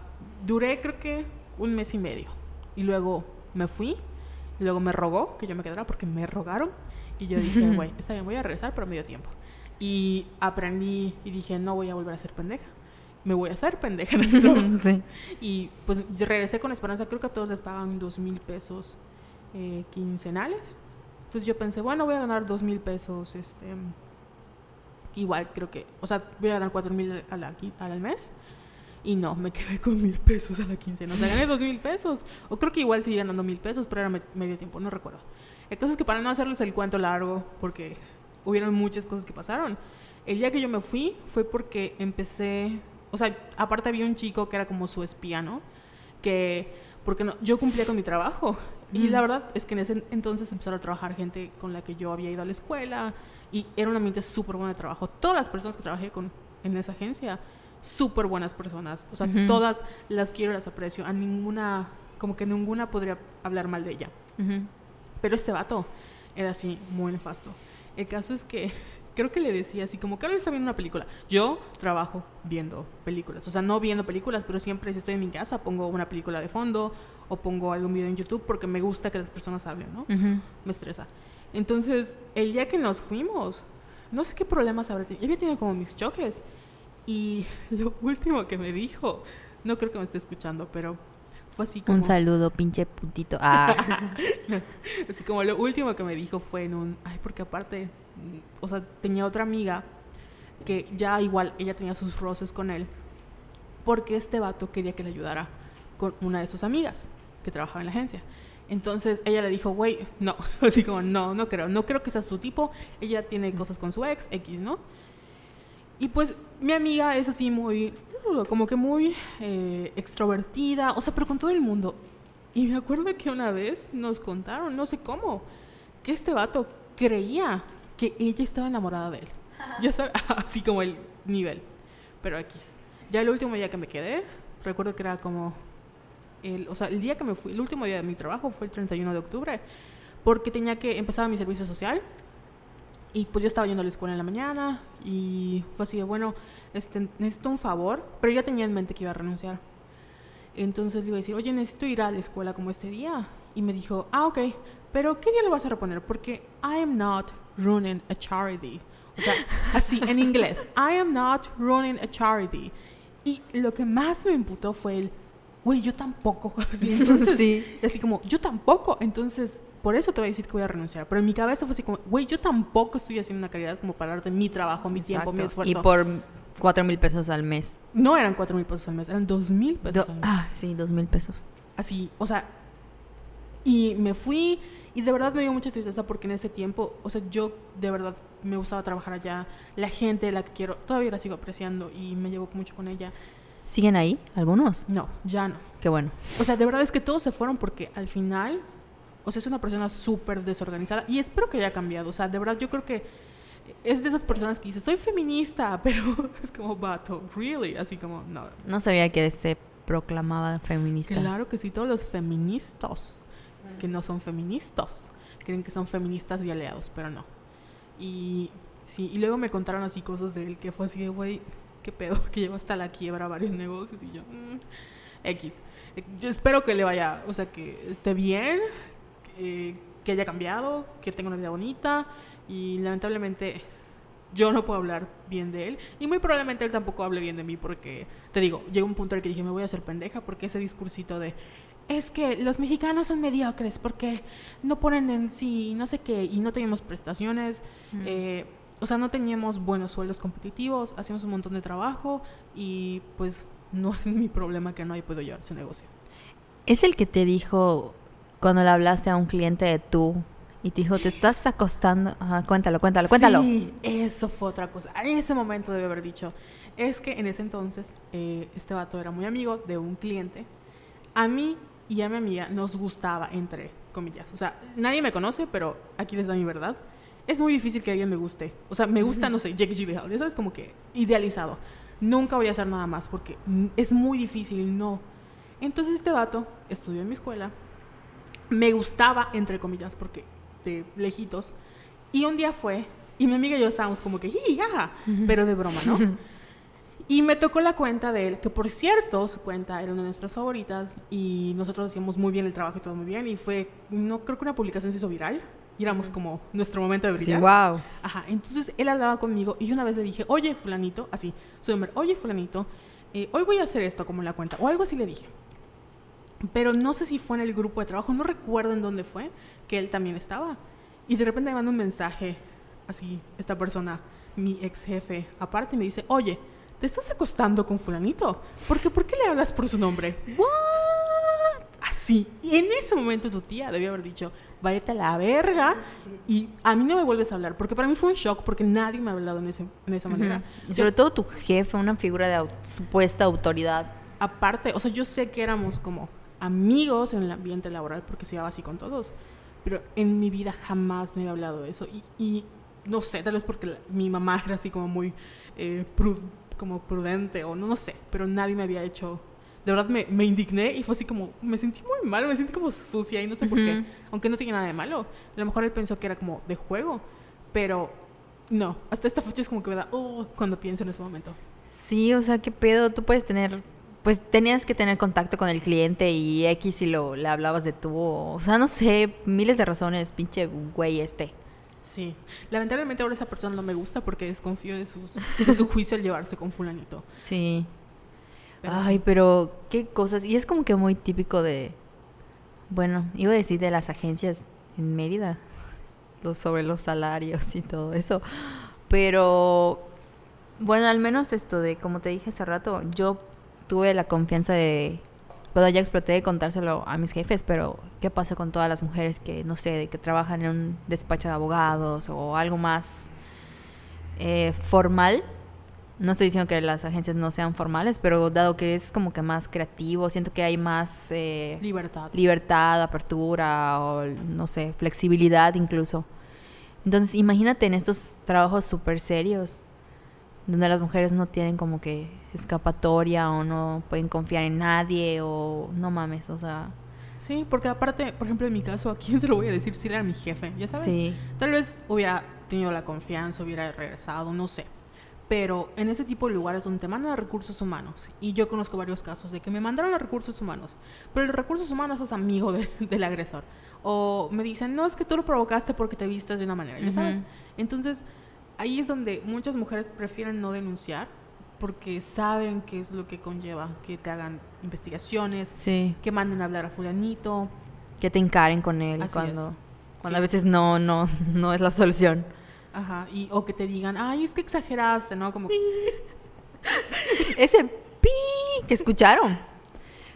A: duré creo que un mes y medio. Y luego me fui, y luego me rogó que yo me quedara porque me rogaron. Y yo dije, *laughs* güey, está bien, voy a regresar, pero medio tiempo. Y aprendí y dije, no voy a volver a ser pendeja. Me voy a hacer pendeja. *laughs* sí. Y pues regresé con esperanza. Creo que a todos les pagan dos mil pesos eh, quincenales. Entonces yo pensé, bueno, voy a ganar dos mil pesos. Este, igual creo que, o sea, voy a ganar cuatro mil al, mes. Y no, me quedé con mil pesos a la quincena. O sea, gané dos mil pesos. O creo que igual seguí ganando mil pesos, pero era medio tiempo, no recuerdo. El caso es que para no hacerles el cuento largo, porque hubieron muchas cosas que pasaron. El día que yo me fui fue porque empecé, o sea, aparte había un chico que era como su espía, ¿no? Que, porque no, yo cumplía con mi trabajo. Y la verdad es que en ese entonces empezaron a trabajar gente con la que yo había ido a la escuela y era un ambiente súper bueno de trabajo. Todas las personas que trabajé con, en esa agencia, súper buenas personas. O sea, todas las quiero, las aprecio. A ninguna, como que ninguna podría hablar mal de ella. Pero este vato era así, muy nefasto. El caso es que creo que le decía así como, Carlos está viendo una película. Yo trabajo viendo películas. O sea, no viendo películas, pero siempre si estoy en mi casa pongo una película de fondo o pongo algún video en YouTube porque me gusta que las personas hablen, ¿no? Me estresa. Entonces, el día que nos fuimos, no sé qué problemas habrá tenido. Yo había tenido como mis choques. Y *laughs* lo último que me dijo, no creo que me esté escuchando, pero fue así como...
B: Un saludo, pinche puntito. *laughs* Ah. *laughs*
A: así como lo último que me dijo fue en un... Ay, porque aparte, o sea, tenía otra amiga que ya igual ella tenía sus roces con él, porque este vato quería que le ayudara con una de sus amigas que trabajaba en la agencia. Entonces ella le dijo, güey, no, *laughs* así como, no, no creo, no creo que sea su tipo, ella tiene cosas con su ex, X, ¿no? Y pues mi amiga es así muy como que muy eh, extrovertida, o sea, pero con todo el mundo. Y me acuerdo que una vez nos contaron, no sé cómo, que este vato creía que ella estaba enamorada de él. Ya sabes, *laughs* así como el nivel. Pero aquí, ya el último día que me quedé, recuerdo que era como, el, o sea, el día que me fui, el último día de mi trabajo fue el 31 de octubre, porque tenía que empezar mi servicio social y pues yo estaba yendo a la escuela en la mañana y fue así de, bueno, este, necesito un favor, pero ya tenía en mente que iba a renunciar. Entonces le iba a decir, oye, necesito ir a la escuela como este día. Y me dijo, ah, ok, pero ¿qué día lo vas a reponer? Porque I am not running a charity. O sea, así en inglés, I am not running a charity. Y lo que más me imputó fue el, güey, yo tampoco. *laughs* Así, sí. así como, yo tampoco. Entonces, por eso te voy a decir que voy a renunciar. Pero en mi cabeza fue así como, güey, yo tampoco estoy haciendo una caridad como para darte mi trabajo, mi tiempo, mi esfuerzo.
B: Y por cuatro mil pesos al mes.
A: No eran cuatro mil pesos al mes, eran dos mil pesos al mes.
B: Ah, sí, dos mil pesos.
A: Así, o sea, y me fui y de verdad me dio mucha tristeza porque en ese tiempo, o sea, yo de verdad me gustaba trabajar allá. La gente, la que quiero, todavía la sigo apreciando y me llevo mucho con ella.
B: ¿Siguen ahí algunos?
A: No, ya no.
B: Qué bueno.
A: O sea, de verdad es que todos se fueron porque al final o sea, es una persona súper desorganizada y espero que haya cambiado. O sea, de verdad yo creo que es de esas personas que dice, soy feminista, *laughs* pero es como vato, really, así como, no.
B: No sabía que se proclamaba feminista.
A: Claro que sí, todos los feministas que no son feministas creen que son feministas y aliados, pero no. Y sí, y luego me contaron así cosas de él que fue así de, güey, qué pedo, *laughs* que lleva hasta la quiebra varios negocios y yo, mm, X. Yo espero que le vaya, o sea, que esté bien, eh, que haya cambiado, que tenga una vida bonita y lamentablemente yo no puedo hablar bien de él y muy probablemente él tampoco hable bien de mí porque, te digo, llegó un punto en el que dije me voy a hacer pendeja porque ese discursito de es que los mexicanos son mediocres porque no ponen en sí no sé qué y no teníamos prestaciones, eh, o sea, no teníamos buenos sueldos competitivos, hacíamos un montón de trabajo y pues no es mi problema que no haya podido llevar su negocio.
B: Es el que te dijo cuando le hablaste a un cliente de tú y te dijo, te estás acostando. Ajá, cuéntalo, cuéntalo, cuéntalo.
A: Sí, eso fue otra cosa. En ese momento debe haber dicho. Es que en ese entonces eh, este vato era muy amigo de un cliente. A mí y a mi amiga nos gustaba, entre comillas. O sea, nadie me conoce, pero aquí les va mi verdad. Es muy difícil que alguien me guste. O sea, me gusta, no sé, Jake Gyllenhaal. Ya sabes, como que idealizado. Nunca voy a hacer nada más porque es muy difícil, no. Entonces este vato estudió en mi escuela, me gustaba, entre comillas, porque de lejitos. Y un día fue, y mi amiga y yo estábamos como que, ¡y, ya! Pero de broma, ¿no? *laughs* Y me tocó la cuenta de él, que por cierto, su cuenta era una de nuestras favoritas y nosotros hacíamos muy bien el trabajo y todo muy bien. Y fue, no creo que una publicación se hizo viral y éramos como nuestro momento de brillar.
B: Sí, wow.
A: Ajá, entonces él hablaba conmigo y yo una vez le dije, oye, Fulanito, así, su nombre, oye, Fulanito, eh, hoy voy a hacer esto como en la cuenta, o algo así le dije. Pero no sé si fue en el grupo de trabajo, no recuerdo en dónde fue, que él también estaba. Y de repente me manda un mensaje, así, esta persona, mi ex jefe, aparte, y me dice, oye, ¿te estás acostando con fulanito? Porque, ¿por qué le hablas por su nombre? ¿What? Así. Y en ese momento tu tía debió haber dicho, váyate a la verga y a mí no me vuelves a hablar. Porque para mí fue un shock porque nadie me ha hablado en, ese, en esa manera.
B: Y sobre todo tu jefe, una figura de supuesta autoridad.
A: Aparte, o sea, yo sé que éramos como amigos en el ambiente laboral porque se iba así con todos. Pero en mi vida jamás me había hablado eso. Y, y no sé, tal vez porque mi mamá era así como muy eh, como prudente o no, no sé, pero nadie me había hecho... De verdad me, me, indigné y fue así como, me sentí muy mal, me sentí como sucia y no sé por qué, aunque no tenía nada de malo. A lo mejor él pensó que era como de juego, pero no, hasta esta fecha es como que me da, oh, cuando pienso en ese momento.
B: Sí, o sea, qué pedo, tú puedes tener pues tenías que tener contacto con el cliente y X y lo le hablabas de tú, o, sea, no sé, miles de razones, pinche güey este.
A: Sí, lamentablemente ahora esa persona no me gusta porque desconfío de, sus, de su juicio al llevarse con fulanito.
B: Sí. Ay, pero qué cosas, y es como que muy típico de, bueno, iba a decir de las agencias en Mérida, *laughs* sobre los salarios y todo eso, pero bueno, al menos esto de, como te dije hace rato, yo tuve la confianza de, ya exploté de contárselo a mis jefes, pero ¿qué pasa con todas las mujeres que, no sé, que trabajan en un despacho de abogados o algo más eh, formal? No estoy diciendo que las agencias no sean formales, pero dado que es como que más creativo, siento que hay más
A: eh, libertad.
B: libertad, apertura o no sé, flexibilidad incluso. Entonces, imagínate en estos trabajos súper serios, donde las mujeres no tienen como que escapatoria o no pueden confiar en nadie o no mames, o sea...
A: Sí, porque aparte, por ejemplo, en mi caso, ¿a quién se lo voy a decir si era mi jefe? Ya sabes. Sí. Tal vez hubiera tenido la confianza, hubiera regresado, no sé. Pero en ese tipo de lugares donde te mandan a recursos humanos, y yo conozco varios casos de que me mandaron a recursos humanos, pero el recursos humanos es amigo *laughs* del agresor. O me dicen, no, es que tú lo provocaste porque te vistas de una manera, ya sabes. Entonces, ahí es donde muchas mujeres prefieren no denunciar porque saben qué es lo que conlleva que te hagan investigaciones, que manden a hablar a fulanito,
B: que te encaren con él cuando cuando a veces no no *laughs* no es la solución.
A: Ajá, y o que te digan, "Ay, es que exageraste", ¿no? Como *laughs*
B: ese pi que escucharon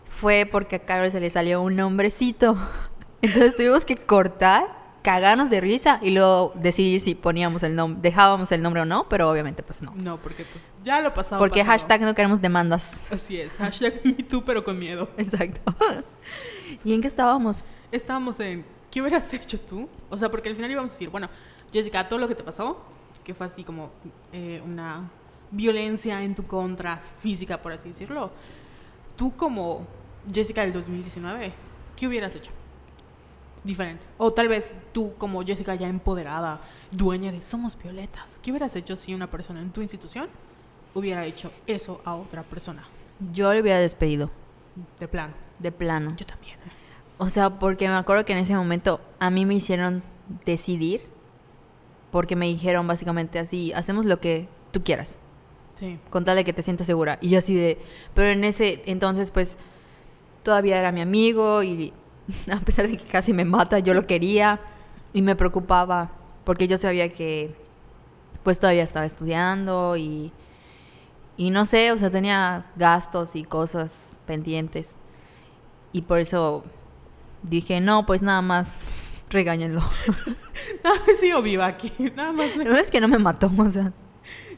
B: fue porque a Carol se le salió un nombrecito. *laughs* Entonces tuvimos que cortar cagarnos de risa y luego decidir si poníamos el nombre, dejábamos el nombre o no, pero obviamente pues no.
A: No, porque pues ya lo pasamos.
B: Porque hashtag no queremos demandas.
A: Así es, hashtag *laughs* me tú pero con miedo.
B: Exacto. *laughs* ¿Y en qué estábamos?
A: Estábamos en, ¿qué hubieras *laughs* hecho tú? O sea, porque al final íbamos a decir, bueno, Jessica, todo lo que te pasó, que fue así como eh, una violencia en tu contra física, por así decirlo, tú como Jessica del 2019, ¿qué hubieras hecho? Diferente. O tal vez tú, como Jessica, ya empoderada, dueña de Somos Violetas, ¿qué hubieras hecho si una persona en tu institución hubiera hecho eso a otra persona?
B: Yo le hubiera despedido.
A: De plano.
B: De plano.
A: Yo también.
B: O sea, porque me acuerdo que en ese momento a mí me hicieron decidir, porque me dijeron básicamente así, hacemos lo que tú quieras.
A: Sí.
B: Con tal de que te sientas segura. Y yo así de... Pero en ese entonces, pues, todavía era mi amigo y *laughs* a pesar de que casi me mata, yo lo quería y me preocupaba porque yo sabía que pues todavía estaba estudiando y, y no sé, o sea, tenía gastos y cosas pendientes. Y por eso dije, no, pues nada más *laughs* regáñenlo. *laughs*
A: no, sigo viva aquí, nada más.
B: No es que no me mató, o sea.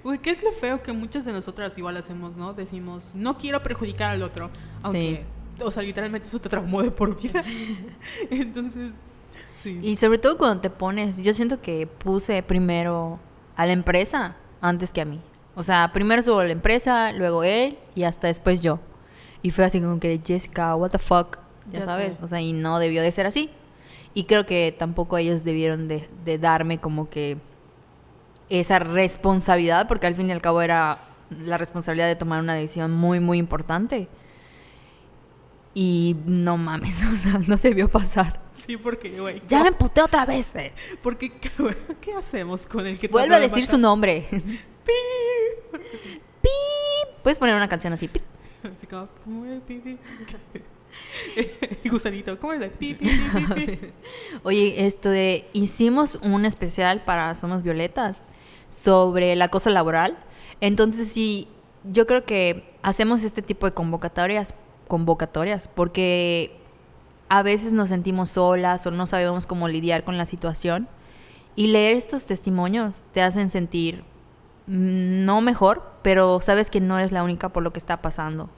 A: Uy, ¿qué es lo feo que muchas de nosotras igual hacemos, no? Decimos, no quiero perjudicar al otro, aunque o sea, literalmente eso te traumó de por vida. *laughs* Entonces, sí.
B: Y sobre todo cuando te pones, yo siento que puse primero a la empresa antes que a mí. O sea, primero subo la empresa, luego él y hasta después yo. Y fue así como que, Jessica, what the fuck, ya, sabes. O sea, y no debió de ser así. Y creo que tampoco ellos debieron de, de darme como que esa responsabilidad, porque al fin y al cabo era la responsabilidad de tomar una decisión muy, muy importante. Y no mames, *laughs* o sea, no debió pasar.
A: Sí, porque, güey.
B: Ya
A: no,
B: me emputé otra vez.
A: Porque, *laughs* ¿qué hacemos con el que
B: Vuelve a decir su nombre. *laughs*
A: Pi.
B: Pip. Puedes poner una canción así.
A: Así como, "Pi, pi, pi". El gusanito, ¿cómo es? Pi, pi, pi, pi, pi.
B: Oye, esto de hicimos un especial para Somos Violetas sobre el acoso laboral. Entonces sí, yo creo que hacemos este tipo de convocatorias, convocatorias, porque a veces nos sentimos solas o no sabemos cómo lidiar con la situación. Y leer estos testimonios te hacen sentir mm, no mejor, pero sabes que no eres la única por lo que está pasando.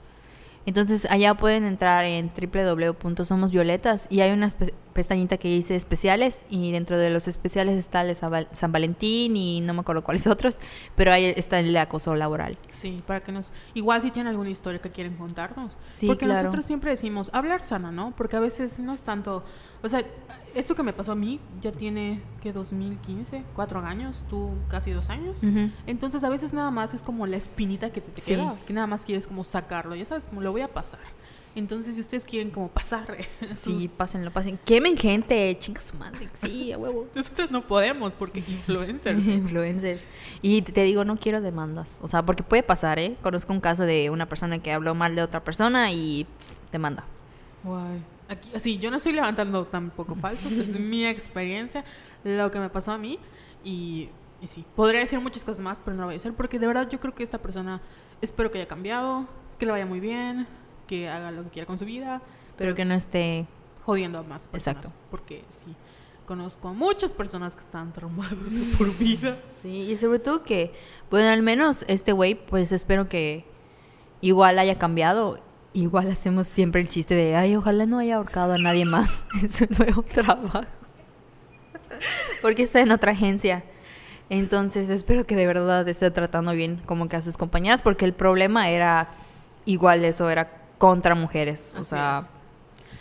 B: Entonces allá pueden entrar en www.somosvioletas y hay una pestañita que dice especiales y dentro de los especiales está el San Val- San Valentín y no me acuerdo cuáles *laughs* otros, pero ahí está el de acoso laboral.
A: Sí, para que nos... Igual si tienen alguna historia que quieren contarnos.
B: Sí,
A: Porque
B: claro.
A: nosotros siempre decimos, hablar sana, ¿no? Porque a veces no es tanto... O sea, esto que me pasó a mí ya tiene, ¿qué? 2015, cuatro años, tú casi dos años. Entonces a veces nada más es como la espinita que te, te
B: Sí.
A: queda, que nada más quieres como sacarlo, ya sabes, como lo voy a pasar. Entonces si ustedes quieren como pasar... *laughs*
B: Sí,
A: sus-
B: pásenlo, pasen. Quemen gente, chinga su madre. Sí, *laughs* a huevo.
A: Nosotros no podemos porque *laughs* influencers.
B: Influencers. Y te digo, no quiero demandas. O sea, porque puede pasar, ¿eh? Conozco un caso de una persona que habló mal de otra persona y pff, demanda.
A: Guay. Aquí, así, yo no estoy levantando tampoco falsos, es *laughs* mi experiencia, lo que me pasó a mí. Y, y sí, podría decir muchas cosas más, pero no lo voy a decir porque de verdad yo creo que esta persona, espero que haya cambiado, que le vaya muy bien, que haga lo que quiera con su vida,
B: Pero que no esté...
A: jodiendo a más personas.
B: Exacto.
A: Porque sí, conozco a muchas personas que están traumadas de por vida. *laughs*
B: Sí, y sobre todo que, bueno, al menos este güey, pues espero que igual haya cambiado. Igual hacemos siempre el chiste de, ay, ojalá no haya ahorcado a nadie más *laughs* en su nuevo trabajo. *laughs* Porque está en otra agencia. Entonces espero que de verdad esté tratando bien como que a sus compañeras, porque el problema era igual eso, era contra mujeres. O
A: Así
B: sea,
A: es.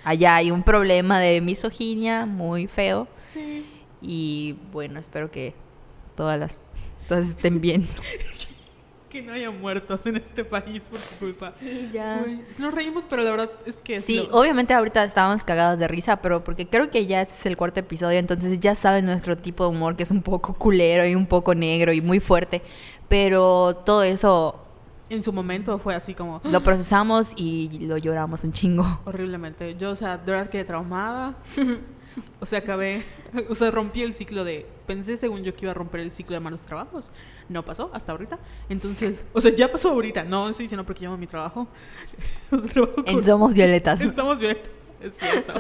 B: allá hay un problema de misoginia muy feo.
A: Sí.
B: Y bueno, espero que todas las todas estén bien. *laughs*
A: Que no haya muertos en este país por tu culpa.
B: Sí, ya.
A: Güey, Nos reímos, pero de verdad es que... es
B: Sí, obviamente ahorita estábamos cagadas de risa, pero porque creo que ya este es el cuarto episodio, entonces ya saben nuestro tipo de humor, que es un poco culero y un poco negro y muy fuerte. Pero todo eso
A: En su momento fue así como...
B: lo *gasps* procesamos y lo lloramos un chingo.
A: Horriblemente. Yo, o sea, de verdad quedé traumada. *laughs* O sea, acabé, *laughs* o sea, rompí el ciclo de, pensé según yo que iba a romper el ciclo de malos trabajos. No pasó hasta ahorita. Entonces, o sea, ya pasó ahorita. No estoy diciendo porque llamo mi trabajo. *laughs* Trabajo
B: En Somos Violetas. *laughs*
A: en Somos Violetas, es cierto.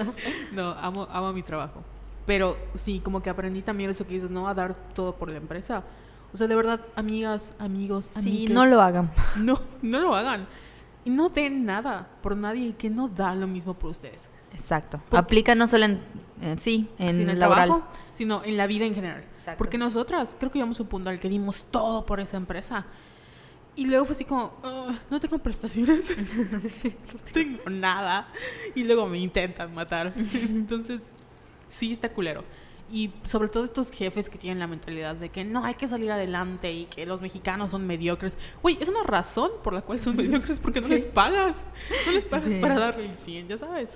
A: No, amo, amo mi trabajo. Pero sí, como que aprendí también eso que dices, no a dar todo por la empresa. O sea, de verdad, amigas, amigos,
B: Sí,
A: amigues,
B: no lo hagan.
A: no, no lo hagan. Y no den nada por nadie que no da lo mismo por ustedes.
B: Exacto. Aplica no solo en, sí, en
A: Sino el
B: laboral.
A: trabajo, sino en la vida en general.
B: Exacto.
A: Porque nosotras creo que llegamos a un punto al que dimos todo por esa empresa. Y luego fue así como, "Ah, no tengo prestaciones, *laughs* no tengo nada. Y luego me intentan matar. Entonces, sí está culero. Y sobre todo estos jefes que tienen la mentalidad de que no hay que salir adelante y que los mexicanos son mediocres. Güey, es una razón por la cual son *laughs* mediocres porque no
B: Sí.
A: les pagas. No les pagas
B: Sí.
A: para darle el 100, ya sabes.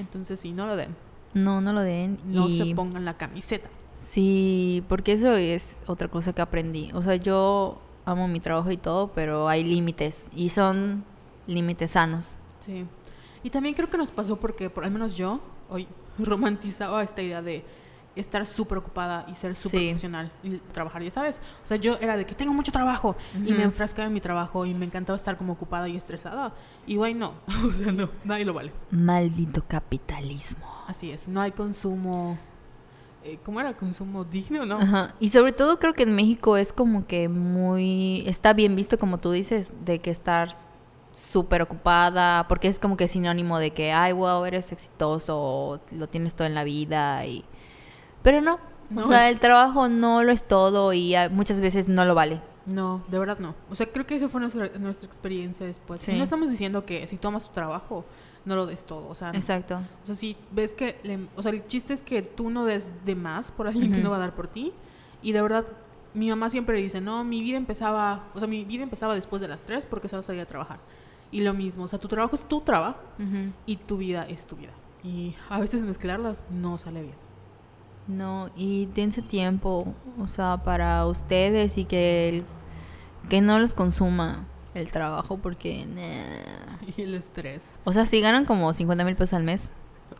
A: Entonces, sí, no lo den.
B: No, no lo den.
A: No
B: y...
A: se pongan la camiseta.
B: Sí, porque eso es otra cosa que aprendí. O sea, yo amo mi trabajo y todo, pero hay límites y son límites sanos.
A: Sí. Y también creo que nos pasó porque, por al menos yo, hoy *laughs* romantizaba esta idea de estar súper ocupada y ser súper
B: Sí.
A: profesional y trabajar, ya sabes. O sea, yo era de que tengo mucho trabajo y me enfrascaba en mi trabajo y me encantaba estar como ocupada y estresada. Y güey, no. *laughs* O sea, no, nadie lo vale.
B: Maldito capitalismo.
A: Así es. No hay consumo. eh, ¿Cómo era? ¿Consumo digno? ¿No?
B: Ajá. Y sobre todo creo que en México es como que muy... Está bien visto, como tú dices, de que estar súper ocupada, porque es como que sinónimo de que, ay, wow, eres exitoso, lo tienes todo en la vida y... Pero no,
A: No
B: o sea,
A: es-
B: el trabajo no lo es todo y muchas veces no lo vale.
A: No, de verdad no. O sea, creo que esa fue nuestra, nuestra experiencia después.
B: Sí.
A: No estamos diciendo que si tomas tu trabajo, no lo des todo. O sea, no.
B: Exacto.
A: O sea, si ves que... le- o sea, el chiste es que tú no des de más por alguien que no va a dar por ti. Y de verdad, mi mamá siempre dice, no, mi vida empezaba... O sea, mi vida empezaba después de las 3 porque se va a salir a trabajar. Y lo mismo, o sea, tu trabajo es tu trabajo y tu vida es tu vida. Y a veces mezclarlas no sale bien.
B: No, y dense tiempo, o sea, para ustedes y que, el- que no los consuma el trabajo porque... nah. *laughs*
A: Y el estrés.
B: O sea, si ganan como 50 mil pesos al mes,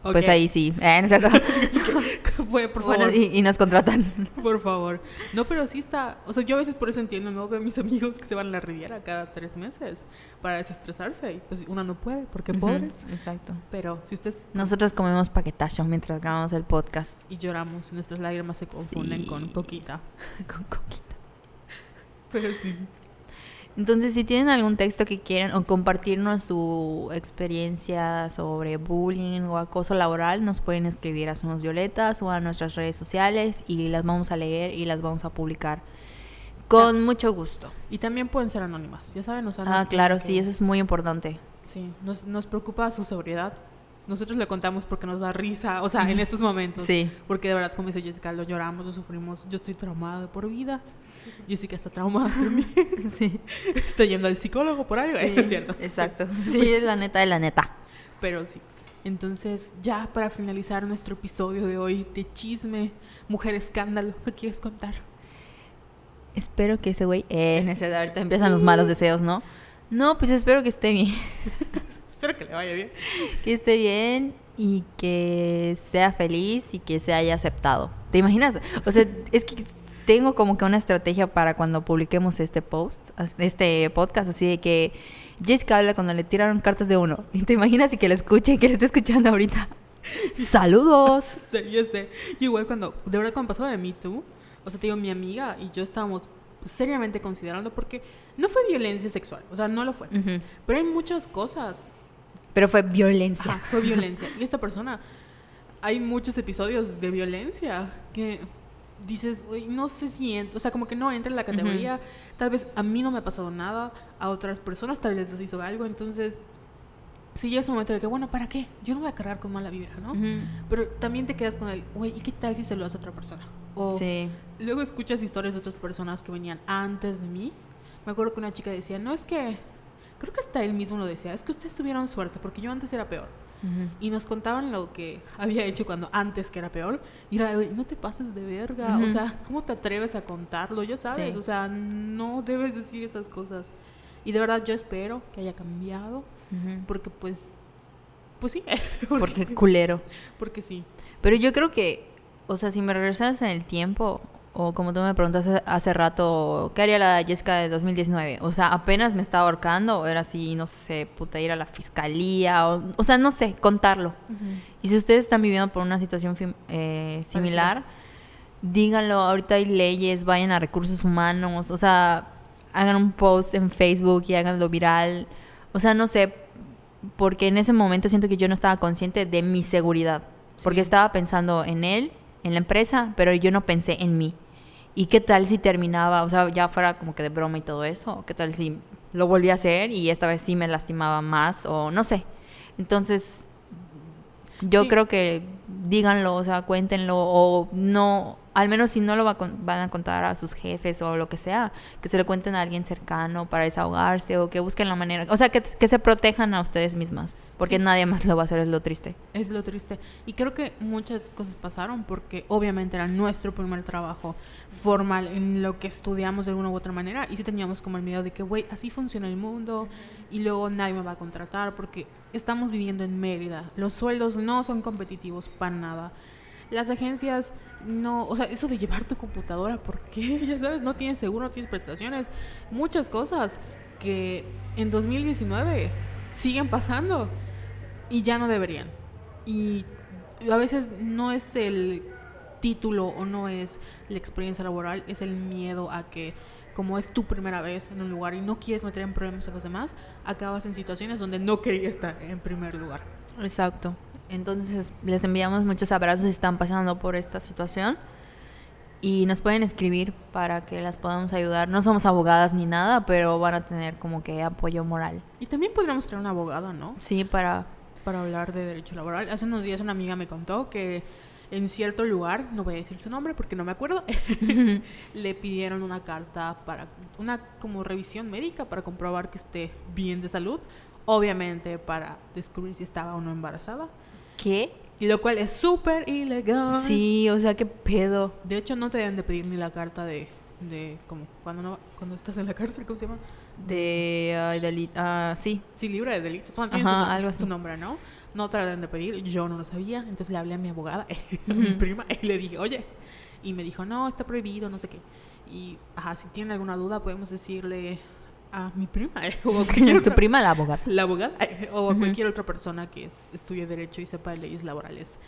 B: pues ahí sí. Eh, ¿no es cierto? *laughs*
A: Fue, por favor.
B: Bueno, y, y nos contratan. *laughs*
A: Por favor. No, pero sí está. O sea, yo a veces por eso entiendo, ¿no? Veo a mis amigos que se van a la Riviera cada tres meses para desestresarse. Y pues una no puede, porque pobres.
B: Ujú, Exacto.
A: Pero si ustedes.
B: Nosotros comemos paquetazo mientras grabamos el podcast
A: Y lloramos, nuestras lágrimas se confunden
B: Sí.
A: con coquita. *laughs*
B: con coquita.
A: Pero sí.
B: Entonces, si tienen algún texto que quieran o compartirnos su experiencia sobre bullying o acoso laboral, nos pueden escribir a Somos Violetas o a nuestras redes sociales y las vamos a leer y las vamos a publicar con mucho gusto.
A: Y también pueden ser anónimas, ya saben,
B: Ah, claro,
A: tienen
B: sí,
A: que-
B: eso es muy importante.
A: Sí, nos, nos preocupa su seguridad. Nosotros le contamos porque nos da risa, o sea, en estos momentos.
B: Sí.
A: Porque de verdad, como dice Jessica, lo lloramos, lo sufrimos. Yo estoy traumada de por vida. Jessica está traumada también. *laughs*
B: Sí.
A: está yendo al psicólogo por algo, *laughs* es cierto.
B: Exacto. Sí, es la neta de la neta.
A: Pero sí. Entonces, ya para finalizar nuestro episodio de hoy de chisme, mujer escándalo, ¿qué quieres contar?
B: Espero que ese güey... Eh, no sé, ahorita empiezan los malos deseos, ¿no? No, pues espero que esté bien. *laughs*
A: Espero que le vaya bien. *laughs*
B: que esté bien y que sea feliz y que se haya aceptado. ¿Te imaginas? O sea, es que tengo como que una estrategia para cuando publiquemos este post, este podcast, así de que Jessica habla cuando le tiraron cartas de uno. ¿Y *laughs* te imaginas y que la escuche, que la esté escuchando ahorita? *laughs* ¡Saludos!
A: Sí, yo sé. Yo igual cuando, de verdad cuando pasó de Me Too, o sea, te digo, mi amiga y yo estábamos seriamente considerando porque no fue violencia sexual, o sea, no lo fue.
B: Ujú.
A: Pero hay muchas cosas.
B: Pero fue violencia.
A: Ajá, fue violencia. Y esta persona, hay muchos episodios de violencia que dices, "Uy, no sé si o sea, como que no entra en la categoría. Tal vez a mí no me ha pasado nada, a otras personas tal vez les hizo algo. Entonces, sí llega ese momento de que, bueno, ¿para qué? Yo no voy a cargar con mala vibra, ¿no?
B: Ujú.
A: Pero también te quedas con el, güey, ¿y qué tal si se lo hace a otra persona? O
B: Sí.
A: luego escuchas historias de otras personas que venían antes de mí. Me acuerdo que una chica decía, no es que, creo que hasta él mismo lo decía, es que ustedes tuvieron suerte porque yo antes era peor. Y nos contaban lo que *laughs* había hecho cuando antes que era peor. Y era, "Güey, no te pases de verga. O sea, ¿cómo te atreves a contarlo? Ya sabes,
B: Sí.
A: o sea, no debes decir esas cosas. Y de verdad yo espero que haya cambiado. Porque pues, pues sí. *laughs*
B: Porque culero.
A: porque sí.
B: Pero yo creo que, o sea, si me regresas en el tiempo, o como tú me preguntaste hace rato, ¿qué haría la Jessica de 2019? O sea, apenas me estaba ahorcando, o era así, no sé, puta, ir a la fiscalía, o, o sea, no sé, contarlo. Y si ustedes están viviendo por una situación eh, similar, díganlo, ahorita hay leyes, vayan a recursos humanos, o sea, hagan un post en Facebook y háganlo viral. O sea, no sé, porque en ese momento siento que yo no estaba consciente de mi seguridad, porque
A: Sí.
B: estaba pensando en él, en la empresa, pero yo no pensé en mí. ¿Y qué tal si terminaba, o sea, ya fuera como que de broma y todo eso? ¿Qué tal si lo volví a hacer y esta vez sí me lastimaba más o no sé? Entonces, yo
A: Sí.
B: creo que díganlo, o sea, cuéntenlo o no, al menos si no lo va van a contar a sus jefes o lo que sea, que se lo cuenten a alguien cercano para desahogarse o que busquen la manera, o sea, que, que se protejan a ustedes mismas, porque
A: Sí.
B: nadie más lo va a hacer, es lo triste.
A: Es lo triste. Y creo que muchas cosas pasaron porque obviamente era nuestro primer trabajo formal en lo que estudiamos de alguna u otra manera y sí teníamos como el miedo de que, güey, así funciona el mundo y luego nadie me va a contratar porque estamos viviendo en Mérida. Los sueldos no son competitivos para nada. Las agencias no, o sea, eso de llevar tu computadora, ¿por qué? *laughs* Ya sabes, no tienes seguro, no tienes prestaciones, muchas cosas que en 2019 siguen pasando y ya no deberían. Y a veces no es el título o no es la experiencia laboral, es el miedo a que como es tu primera vez en un lugar y no quieres meter en problemas a los demás, acabas en situaciones donde no quería estar en primer lugar.
B: Exacto. Entonces, les enviamos muchos abrazos si están pasando por esta situación. Y nos pueden escribir para que las podamos ayudar. No somos abogadas ni nada, pero van a tener como que apoyo moral.
A: Y también podríamos traer una abogada, ¿no?
B: Sí, para...
A: Para hablar de derecho laboral. Hace unos días una amiga me contó que en cierto lugar, no voy a decir su nombre porque no me acuerdo, *laughs* le pidieron una carta para una como revisión médica para comprobar que esté bien de salud, obviamente para descubrir si estaba o no embarazada.
B: ¿Qué?
A: Y lo cual es súper ilegal.
B: Sí, o sea, qué pedo.
A: De hecho, no te deben de pedir ni la carta de, de como cuando no cuando estás en la cárcel, ¿cómo se llama?
B: De ay, deli- ah, sí.
A: Sí, libre de delitos. Bueno, tiene
B: Ajá,
A: su,
B: algo
A: su
B: así.
A: nombre, ¿no? No te la deben de pedir. Yo no lo sabía. Entonces le hablé a mi abogada, *laughs* a mi prima, y le dije, oye. Y me dijo, no, está prohibido, no sé qué. Y, ajá, si tienen alguna duda, podemos decirle a mi prima, *laughs* o a *laughs*
B: Su prima la abogada.
A: la abogada, *laughs* o a cualquier otra persona que es- estudie Derecho y sepa de leyes laborales.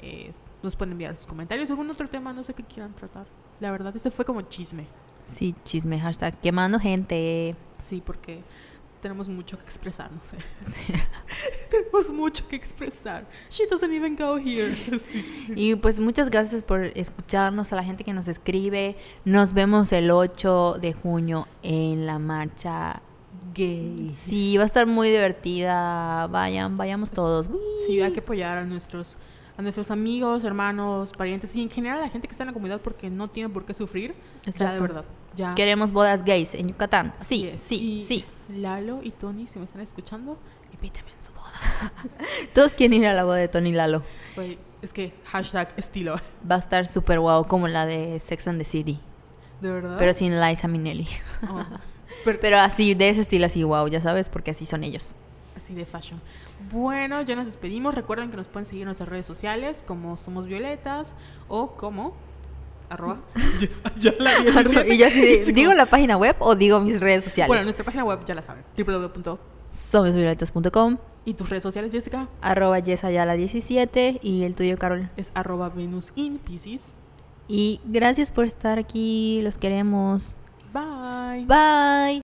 A: eh, nos pueden enviar sus comentarios. Algún otro tema, no sé qué quieran tratar. La verdad, este fue como chisme.
B: Sí, chisme, hashtag quemando gente.
A: Sí, porque tenemos mucho que expresar, no sé. *laughs* *laughs* tenemos mucho que expresar. She doesn't even go here. *laughs*
B: Y pues muchas gracias por escucharnos, a la gente que nos escribe. Nos vemos el 8 de junio en la marcha.
A: Gay.
B: Sí, va a estar muy divertida. Vayan, vayamos todos.
A: Sí, hay que apoyar a nuestros a nuestros amigos, hermanos, parientes y en general a la gente que está en la comunidad porque no tienen por qué sufrir. Ya de
B: Exacto.
A: verdad. Ya.
B: Queremos bodas gays en Yucatán.
A: Así
B: Sí,
A: es.
B: sí,
A: Y
B: sí.
A: Lalo y Tony, si me están escuchando, invítame en su boda. *laughs*
B: Todos quieren ir a la boda de Tony Lalo.
A: Güey, es que hashtag estilo.
B: Va a estar súper guau como la de Sex and the City.
A: De verdad.
B: Pero sin Liza Minnelli.
A: Oh, *laughs* pero-
B: Pero así, de ese estilo así, wow, ya sabes, porque así son ellos.
A: Así de fashion. Bueno, ya nos despedimos. Recuerden que nos pueden seguir en nuestras redes sociales como Somos Violetas o como arroba. *laughs* Yes, ya la
B: y yo así de, ¿digo la página web o digo mis redes sociales?
A: Bueno, nuestra página web ya la saben. www.
B: Somosvioletas.com,
A: Y tus redes sociales, Jessica,
B: arroba yesayala17 y el tuyo, Carol.
A: es arroba Venus in Pisces.
B: Y gracias por estar aquí, los queremos.
A: Bye.
B: Bye.